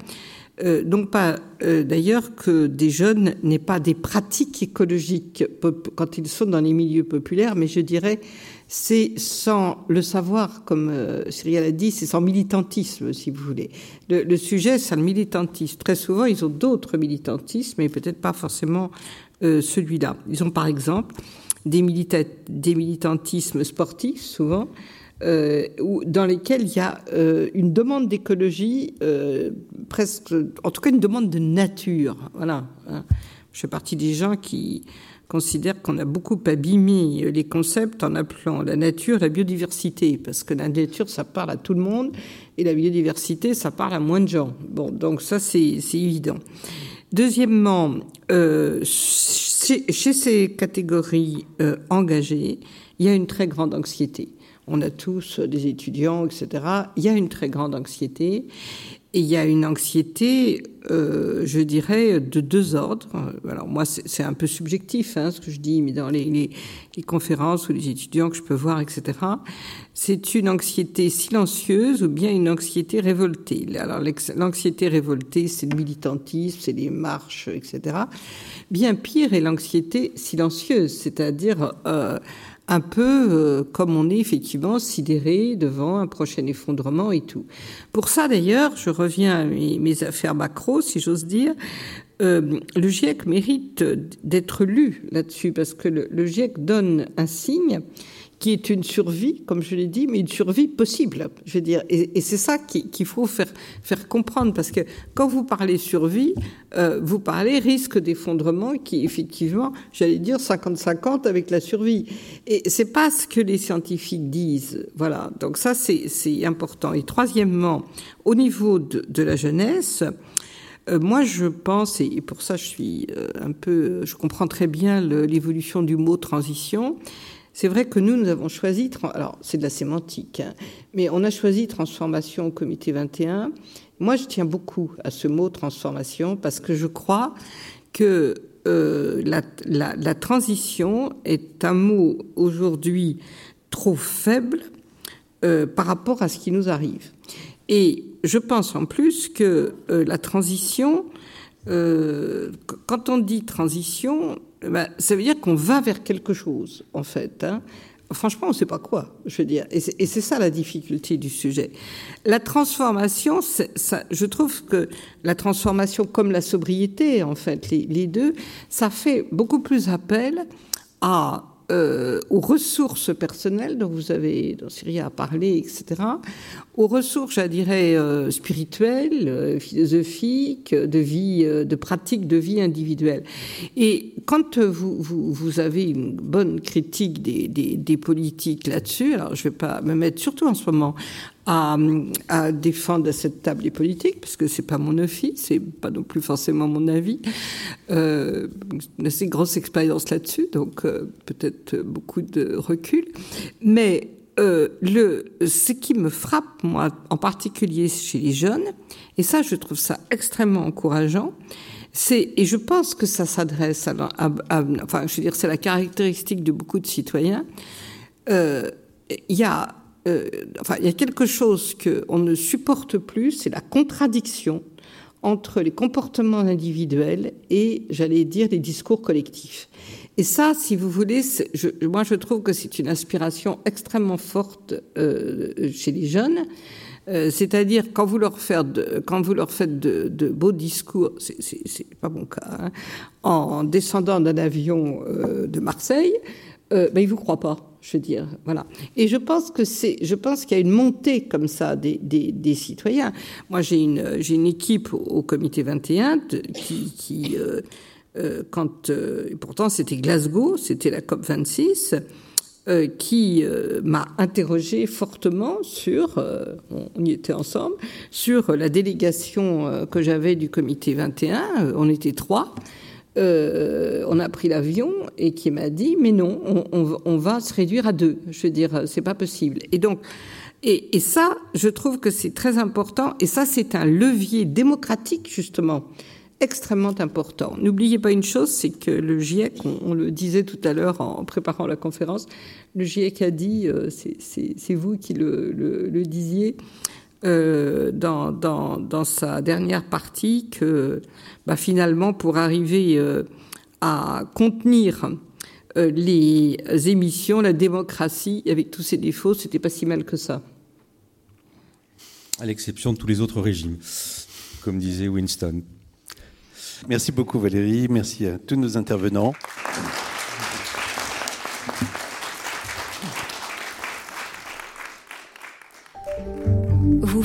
euh, non pas d'ailleurs que des jeunes n'aient pas des pratiques écologiques quand ils sont dans les milieux populaires, mais je dirais c'est sans le savoir, comme euh, Cyril a dit, c'est sans militantisme, si vous voulez. Le, sujet, c'est le militantisme. Très souvent, ils ont d'autres militantismes, mais peut-être pas forcément euh, celui-là. Ils ont par exemple des, des militantismes sportifs, souvent, euh, dans lesquels il y a euh, une demande d'écologie, euh, presque, en tout cas une demande de nature. Voilà. Hein. Je fais partie des gens qui considère qu'on a beaucoup abîmé les concepts en appelant la nature la biodiversité, parce que la nature, ça parle à tout le monde, et la biodiversité, ça parle à moins de gens. Bon, donc ça, c'est évident. Deuxièmement, euh, chez, ces catégories euh, engagées, il y a une très grande anxiété. On a tous des étudiants, etc. Il y a une très grande anxiété. Et il y a une anxiété, euh, je dirais, de deux ordres. Alors moi, c'est un peu subjectif, hein, ce que je dis, mais dans les, les, les, conférences ou les étudiants que je peux voir, etc., c'est une anxiété silencieuse ou bien une anxiété révoltée. Alors l'anxiété révoltée, c'est le militantisme, c'est les marches, etc. Bien pire est l'anxiété silencieuse, c'est-à-dire euh, un peu euh, comme on est effectivement sidéré devant un prochain effondrement et tout. Pour ça, d'ailleurs, je reviens à mes, affaires macro, si j'ose dire. Euh, le GIEC mérite d'être lu là-dessus parce que le, le GIEC donne un signe qui est une survie, comme je l'ai dit, mais une survie possible. Je veux dire, et, c'est ça qu'il faut faire faire comprendre, parce que quand vous parlez survie, euh, vous parlez risque d'effondrement, qui effectivement, j'allais dire 50-50 avec la survie. Et c'est pas ce que les scientifiques disent. Voilà. Donc ça, c'est important. Et troisièmement, au niveau de, de la jeunesse. Euh, moi, je pense, et pour ça, je suis euh, un peu, je comprends très bien l'évolution du mot transition. C'est vrai que nous, nous avons choisi, alors c'est de la sémantique, hein, mais on a choisi transformation au comité 21. Moi, je tiens beaucoup à ce mot transformation parce que je crois que euh, la, transition est un mot aujourd'hui trop faible euh, par rapport à ce qui nous arrive. Et je pense en plus que euh, la transition, quand on dit transition, bah, ça veut dire qu'on va vers quelque chose, en fait. Hein. Franchement, on ne sait pas quoi, je veux dire. Et c'est ça la difficulté du sujet. La transformation, ça, je trouve que la transformation comme la sobriété, en fait, les deux, ça fait beaucoup plus appel à euh, aux ressources personnelles dont vous avez, dont Syria a parlé, etc., aux ressources, je dirais, euh, spirituelles, euh, philosophiques, de vie, de pratiques de vie individuelle. Et quand vous, vous, vous avez une bonne critique des, des, des politiques là-dessus, alors je ne vais pas me mettre, surtout en ce moment, à, défendre à cette table des politiques, parce que c'est pas mon office, c'est pas non plus forcément mon avis. Euh, une assez grosse expérience là-dessus, donc euh, peut-être beaucoup de recul. Mais euh, le, ce qui me frappe, moi, en particulier chez les jeunes, et ça, je trouve ça extrêmement encourageant, c'est, et je pense que ça s'adresse à, à, enfin, je veux dire, c'est la caractéristique de beaucoup de citoyens. Euh, il y a euh, il y a quelque chose qu'on ne supporte plus, c'est la contradiction entre les comportements individuels et, j'allais dire, les discours collectifs. Et ça, si vous voulez, moi je trouve que c'est une inspiration extrêmement forte euh, chez les jeunes. Euh, c'est-à-dire quand vous leur faites de, beaux discours, c'est pas mon cas, hein, en descendant d'un avion de Marseille, ben ils vous croient pas je dire, voilà. Et je pense que c'est, je pense qu'il y a une montée comme ça des, des, citoyens. Moi, j'ai une, j'ai une équipe au, comité 21 qui, euh, euh, quand, euh, pourtant c'était Glasgow, c'était la COP 26, euh, qui m'a interrogé fortement sur, on y était ensemble, sur la délégation que j'avais du comité 21. on était trois. Euh, on a pris l'avion et qui m'a dit mais non, on, va se réduire à deux. Je veux dire, c'est pas possible. Et donc, et, ça, je trouve que c'est très important. Et ça, c'est un levier démocratique justement extrêmement important. N'oubliez pas une chose, c'est que le GIEC, on, le disait tout à l'heure en préparant la conférence, le GIEC a dit, euh, c'est vous qui le, disiez, euh, dans, dans, sa dernière partie, que bah, finalement, pour arriver euh, à contenir les émissions, la démocratie, avec tous ses défauts, c'était pas si mal que ça. À l'exception de tous les autres régimes, comme disait Winston. Merci beaucoup Valérie, merci à tous nos intervenants.